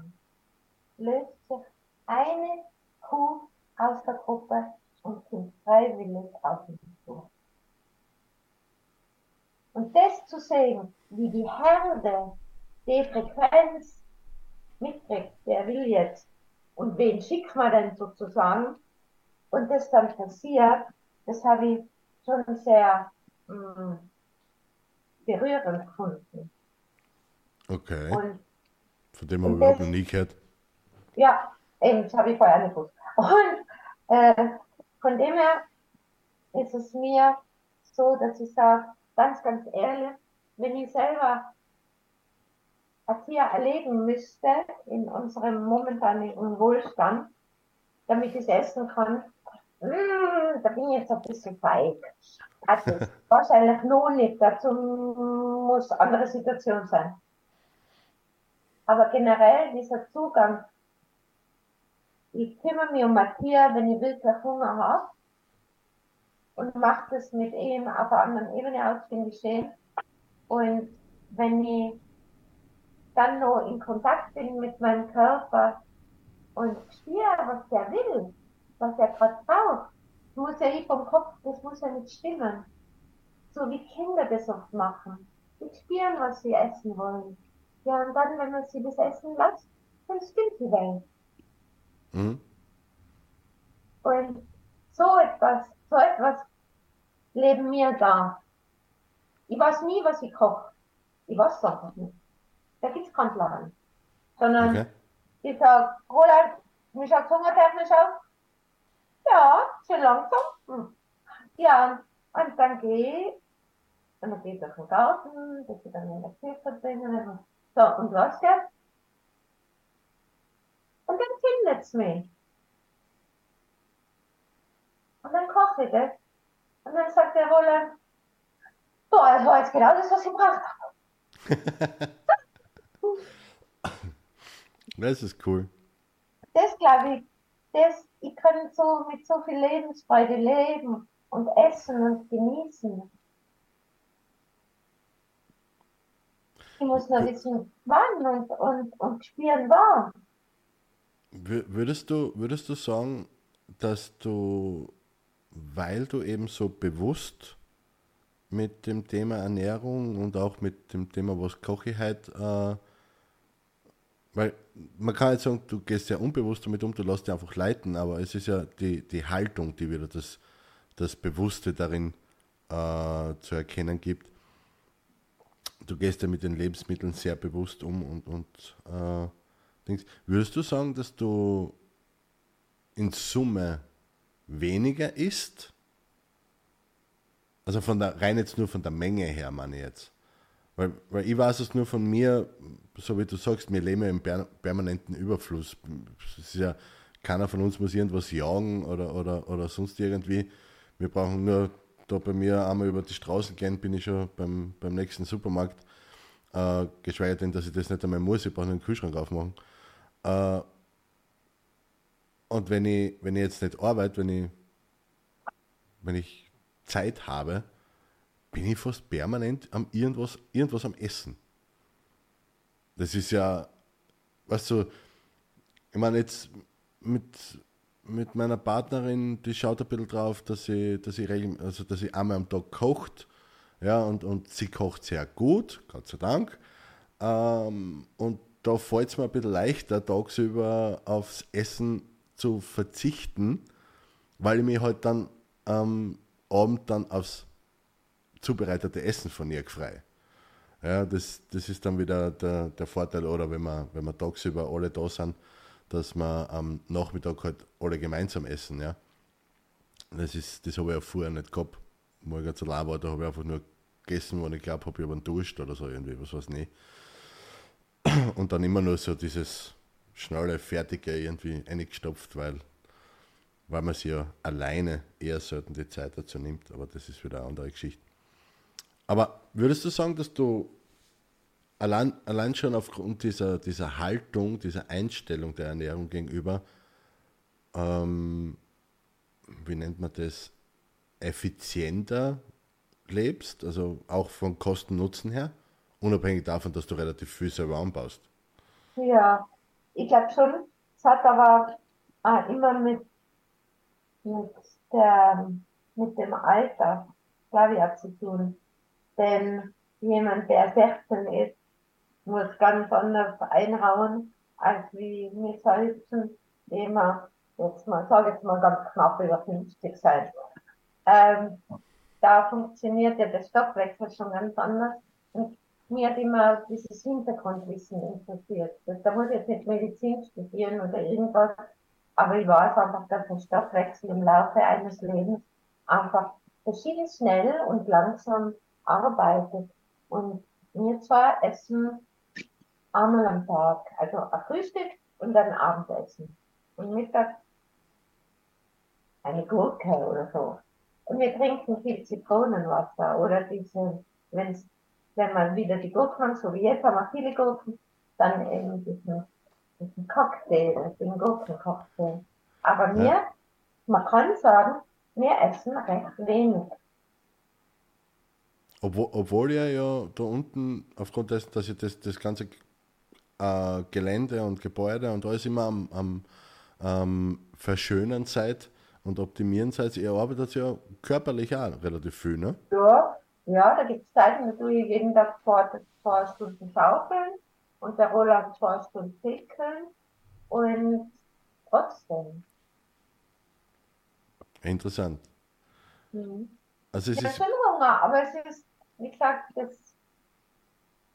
löst sich eine Kuh aus der Gruppe und kommt freiwillig auf ihn zu. Und das zu sehen, wie die Herde die Frequenz mitkriegt, der will jetzt, und wen schickt man denn sozusagen, und das dann passiert, das habe ich schon sehr mh, berührend gefunden. Okay. Und Von dem habe ich überhaupt noch nie gehört. Ja, eben, das habe ich vorher nicht gewusst. Und äh, von dem her ist es mir so, dass ich sage, ganz, ganz ehrlich, wenn ich selber ein Tier erleben müsste in unserem momentanen Wohlstand, damit ich es essen kann, mm, da bin ich jetzt ein bisschen feig. Also wahrscheinlich noch nicht, dazu muss andere Situation sein. Aber generell dieser Zugang ich kümmere mich um Tier, wenn ich wirklich Hunger habe und mache das mit ihm auf einer anderen Ebene aus, finde ich schön. Und wenn ich dann noch in Kontakt bin mit meinem Körper und spüre, was der will, was er gerade braucht, muss ja ich vom Kopf, das muss ja nicht stimmen. So wie Kinder das oft machen. Die spüren, was sie essen wollen. Ja, und dann, wenn man sie das essen lässt, dann stimmt die Welt. Mhm. Und so etwas, so etwas leben wir da. Ich weiß nie, was ich koche. Ich weiß es einfach nicht. Da gibt es keinen Plan. Sondern okay. ich sage, Roland, wie schaut hungertechnisch aus? Ja, schon langsam. Hm. Ja, und dann gehe ich, und dann gehe ich durch den Garten, dass ich dann in der Küche bringen. So, und was jetzt? Und dann findet es mich. Und dann koche ich das. Und dann sagt der Roland, boah, das war jetzt genau das, was ich braucht habe. das ist cool. Das glaube ich, das, ich kann so mit so viel Lebensfreude leben und essen und genießen. Ich muss nur wissen, wann und, und, und spüren, wann. Würdest du, würdest du sagen, dass du weil du eben so bewusst mit dem Thema Ernährung und auch mit dem Thema, was koche ich heute, äh, weil man kann jetzt sagen, du gehst ja unbewusst damit um, du lässt dich einfach leiten, aber es ist ja die, die Haltung, die wieder das, das Bewusste darin äh, zu erkennen gibt. Du gehst ja mit den Lebensmitteln sehr bewusst um und, und äh, Dings. Würdest du sagen, dass du in Summe weniger isst, also von der, rein jetzt nur von der Menge her, meine ich jetzt. Weil, weil ich weiß es nur von mir, so wie du sagst, wir leben ja im permanenten Überfluss. Ist ja, keiner von uns muss irgendwas jagen oder, oder, oder sonst irgendwie. Wir brauchen nur da bei mir einmal über die Straße gehen, bin ich schon beim, beim nächsten Supermarkt. Äh, geschweige denn, dass ich das nicht einmal muss, ich brauche den Kühlschrank aufmachen. Äh, und wenn ich, wenn ich jetzt nicht arbeite, wenn ich, wenn ich Zeit habe, bin ich fast permanent am irgendwas, irgendwas am Essen. Das ist ja, weißt du, ich meine jetzt mit, mit meiner Partnerin, die schaut ein bisschen drauf, dass sie, dass sie, also dass sie einmal am Tag kocht. Ja, und, und sie kocht sehr gut, Gott sei Dank. Ähm, und da fällt es mir ein bisschen leichter, tagsüber aufs Essen zu verzichten, weil ich mich halt dann am Abend dann aufs zubereitete Essen von ihr frei. Ja, das, das ist dann wieder der, der Vorteil, oder wenn wir, wenn wir tagsüber alle da sind, dass wir am Nachmittag halt alle gemeinsam essen. Ja. Das, das habe ich ja vorher nicht gehabt, ganz allein war, da habe ich einfach nur gegessen, wo ich glaube, habe ich aber einen Durst oder so irgendwie, was weiß ich. Und dann immer nur so dieses schnelle, fertige irgendwie eingestopft, weil, weil man sich ja alleine eher selten die Zeit dazu nimmt. Aber das ist wieder eine andere Geschichte. Aber würdest du sagen, dass du allein, allein schon aufgrund dieser, dieser Haltung, dieser Einstellung der Ernährung gegenüber, ähm, wie nennt man das, effizienter lebst, also auch von Kosten-Nutzen her, unabhängig davon, dass du relativ viel selber anbaust? Ja, ich glaube schon, es hat aber äh, immer mit, mit, der, mit dem Alter, glaube ich, auch zu tun. Denn jemand, der 16 ist, muss ganz anders einhauen, als wie wir selbst, die immer, jetzt mal, sage jetzt mal ganz knapp über 50 sein. Ähm, da funktioniert ja der Stoffwechsel schon ganz anders. Und mir hat immer dieses Hintergrundwissen interessiert. Da muss ich jetzt nicht Medizin studieren oder irgendwas, aber ich weiß einfach, dass der Stoffwechsel im Laufe eines Lebens einfach verschieden schnell und langsam arbeitet. Und wir zwar essen einmal am Tag, also ein Frühstück und dann Abendessen. Und Mittag eine Gurke oder so. Und wir trinken viel Zitronenwasser oder diese, wenn es wenn man wieder die Gurken, so wie jetzt haben wir viele Gurken, dann eben diesen, diesen Cocktail, den Gurkencocktail. Aber ja. man kann sagen, wir essen recht wenig. Obwohl, obwohl ihr ja da unten, aufgrund dessen, dass ihr das, das ganze äh, Gelände und Gebäude und alles immer am, am ähm, Verschönern seid und optimieren seid. Ihr arbeitet ja körperlich auch relativ viel, ne? Ja, ja, da gibt es Zeiten, da tue ich jeden Tag zwei, zwei Stunden schaukeln und der Roland zwei Stunden pickeln und trotzdem. Interessant. Mhm. Also es Ich habe ist, schon Hunger, aber es ist, wie gesagt, es,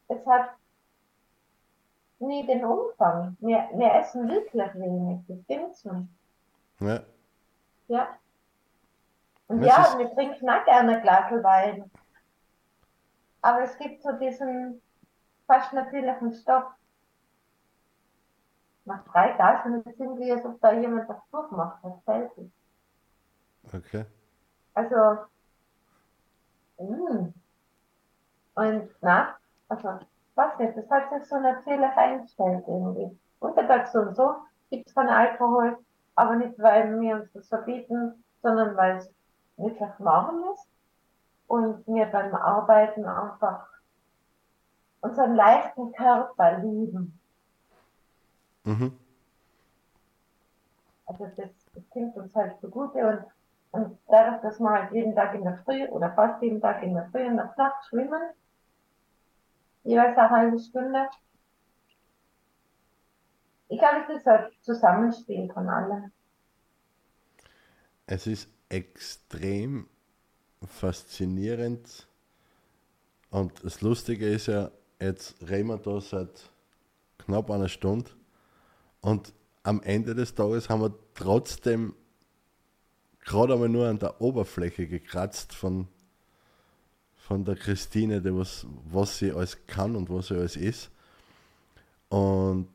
es hat nie den Umfang. Wir, wir essen wirklich wenig, das stimmt's nicht. ja, Ja. Und Das ja, wir trinken auch gerne ein Glas Wein. Aber es gibt so diesen fast natürlichen Stoff. Nach drei Tagen es irgendwie, als ob da jemand das durchmacht, das selten. okay. Also, mm. Und na, also, weiß nicht, das hat sich so natürlich eingestellt irgendwie. Untertags so und so gibt es keinen Alkohol, aber nicht, weil wir uns das verbieten, sondern weil es wirklich warm ist und wir beim Arbeiten einfach unseren leichten Körper lieben. Mhm. Also das, das klingt uns halt zugute und, und dadurch, dass wir halt jeden Tag in der Früh oder fast jeden Tag in der Früh und der Nacht schwimmen, jeweils eine halbe Stunde, ich glaube, es ist ein Zusammenspiel von allem. Es ist extrem faszinierend. Und das Lustige ist ja, jetzt reden wir da seit knapp einer Stunde. Und am Ende des Tages haben wir trotzdem gerade einmal nur an der Oberfläche gekratzt von, von der Christine, die was, was sie alles kann und was sie alles ist. Und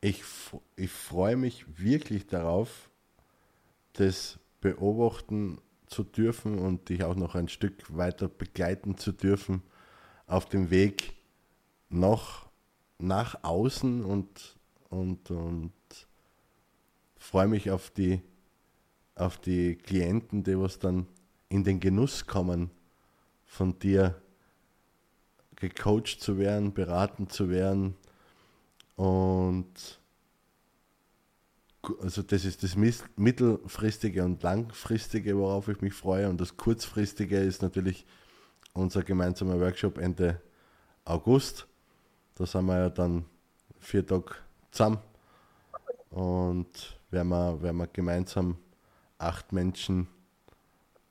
ich, ich freue mich wirklich darauf, das beobachten zu dürfen und dich auch noch ein Stück weiter begleiten zu dürfen auf dem Weg nach, nach außen und, und, und freue mich auf die, auf die Klienten, die was dann in den Genuss kommen, von dir gecoacht zu werden, beraten zu werden. Und also das ist das mittelfristige und langfristige, worauf ich mich freue. Und das kurzfristige ist natürlich unser gemeinsamer Workshop Ende August. Da sind wir ja dann vier Tage zusammen und werden wir, werden wir gemeinsam acht Menschen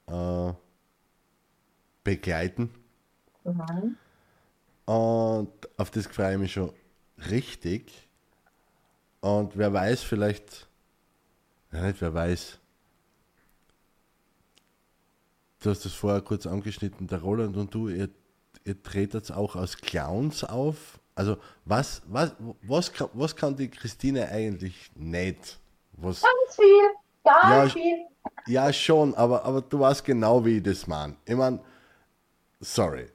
äh, begleiten. Mhm. Und auf das freue ich mich schon richtig. Und wer weiß, vielleicht, ja nicht wer weiß, du hast das vorher kurz angeschnitten, der Roland und du, ihr, ihr tretet auch als Clowns auf. Also was, was, was, kann, was kann die Christine eigentlich nicht? Was, Ganz viel, Ja, viel. ja, schon, aber, aber du weißt genau, wie ich das meine. Ich meine, sorry.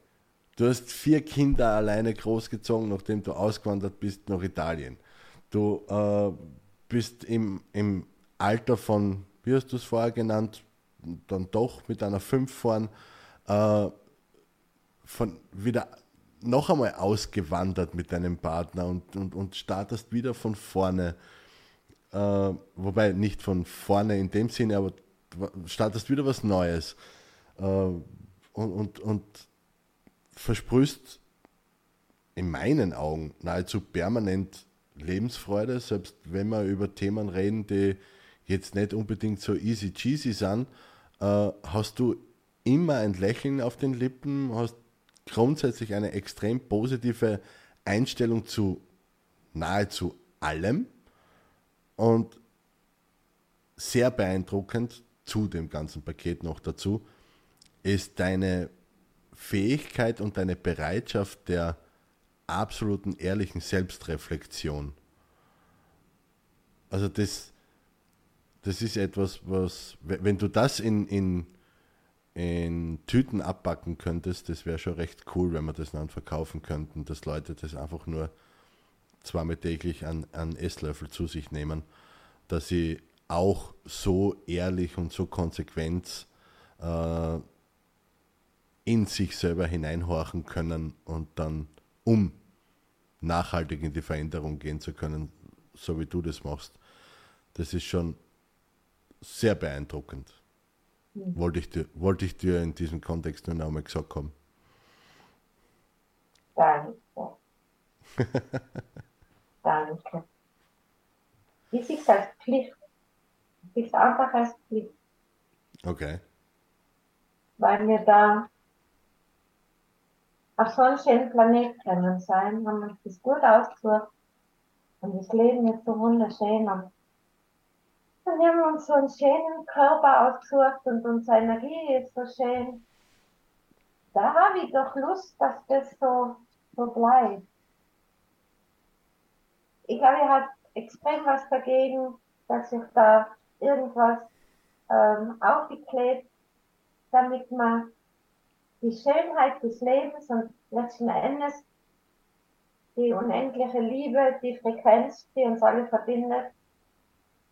Du hast vier Kinder alleine großgezogen, nachdem du ausgewandert bist nach Italien. Du äh, bist im, im Alter von, wie hast du es vorher genannt, dann doch mit einer 5 vorn, äh, von wieder noch einmal ausgewandert mit deinem Partner und, und, und startest wieder von vorne. Äh, wobei nicht von vorne in dem Sinne, aber startest wieder was Neues. Äh, und, und, und versprühst in meinen Augen nahezu permanent Lebensfreude, selbst wenn wir über Themen reden, die jetzt nicht unbedingt so easy cheesy sind, äh, hast du immer ein Lächeln auf den Lippen, hast grundsätzlich eine extrem positive Einstellung zu nahezu allem und sehr beeindruckend zu dem ganzen Paket noch dazu ist deine Fähigkeit und deine Bereitschaft der absoluten ehrlichen Selbstreflexion. Also das, das ist etwas, was, we- wenn du das in, in, in Tüten abpacken könntest, das wäre schon recht cool, wenn wir das dann verkaufen könnten, dass Leute das einfach nur zweimal täglich an, an Esslöffel zu sich nehmen, dass sie auch so ehrlich und so konsequent äh, in sich selber hineinhorchen können und dann, um nachhaltig in die Veränderung gehen zu können, so wie du das machst. das ist schon sehr beeindruckend. Mhm. Wollte, ich dir, wollte ich dir in diesem Kontext nur noch einmal gesagt haben. Danke. Danke. Ich sehe es als Pflicht. Ich sehe es einfach als Pflicht. Okay. Weil wir da auf so einem schönen Planet können sein, haben wir uns das gut ausgesucht. Und das Leben ist so wunderschön. Und dann haben wir uns so einen schönen Körper ausgesucht und unsere Energie ist so schön. Da habe ich doch Lust, dass das so, so bleibt. Ich ich habe extrem was dagegen, dass sich da irgendwas ähm, aufgeklebt, damit man die Schönheit des Lebens und letzten Endes die unendliche Liebe, die Frequenz, die uns alle verbindet,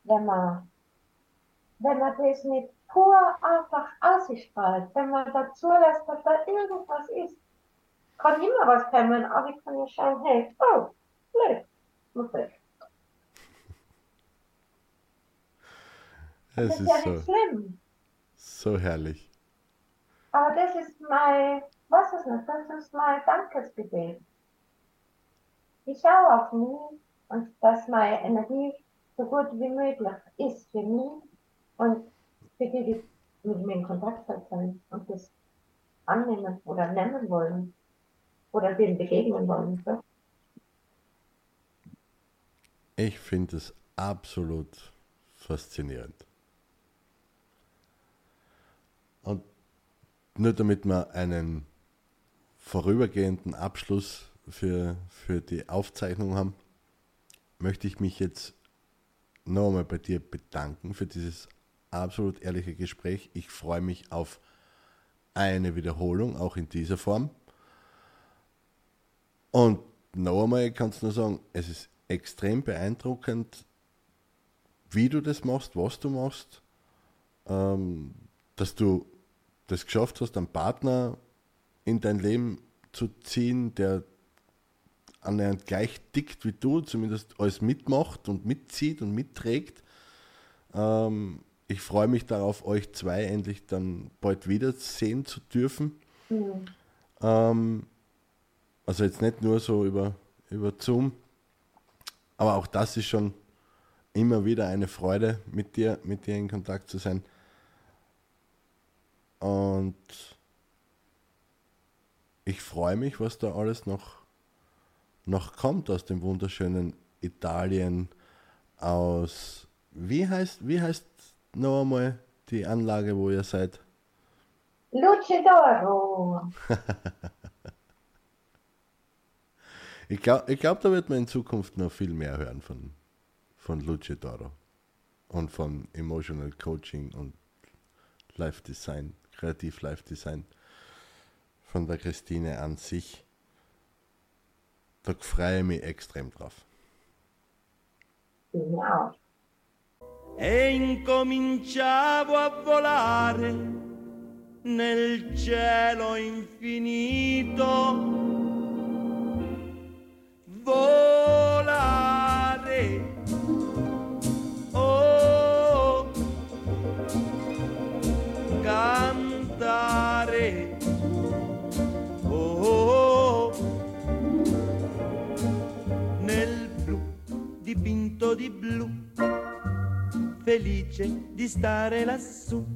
wenn man, wenn man das nicht pur einfach ausstrahlt, wenn man dazu lässt, dass da irgendwas ist, kann immer was kommen, aber ich kann ja schauen, hey, oh, blöd, muss. Es das ist, ja so, nicht schlimm. so herrlich. Aber das ist mein, was ist das? Das ist mein Dankesgebet. Ich schaue auf mich und dass meine Energie so gut wie möglich ist für mich und für die, die mit mir in Kontakt sind und das annehmen oder nehmen wollen oder dem begegnen wollen. So. Ich finde es absolut faszinierend. Und nur damit wir einen vorübergehenden Abschluss für, für die Aufzeichnung haben, möchte ich mich jetzt noch einmal bei dir bedanken für dieses absolut ehrliche Gespräch. Ich freue mich auf eine Wiederholung, auch in dieser Form. Und noch einmal kannst du nur sagen, es ist extrem beeindruckend, wie du das machst, was du machst, ähm, dass du das geschafft hast, einen Partner in dein Leben zu ziehen, der annähernd gleich dickt wie du, zumindest alles mitmacht und mitzieht und mitträgt. Ähm, ich freue mich darauf, euch zwei endlich dann bald wiedersehen zu dürfen. Mhm. Ähm, also jetzt nicht nur so über, über Zoom, aber auch das ist schon immer wieder eine Freude, mit dir, mit dir in Kontakt zu sein. Und ich freue mich, was da alles noch, noch kommt aus dem wunderschönen Italien, aus, wie heißt, wie heißt noch einmal die Anlage, wo ihr seid? Luce d'Oro. ich glaube, ich glaub, da wird man in Zukunft noch viel mehr hören von, von Luce d'Oro und von Emotional Coaching und Life Design. Kreativ Live Design von der Christine an sich. Da freue ich mich extrem drauf. Ja. E incominciavo a volare nel cielo infinito. Volare. Dipinto di blu, felice di stare lassù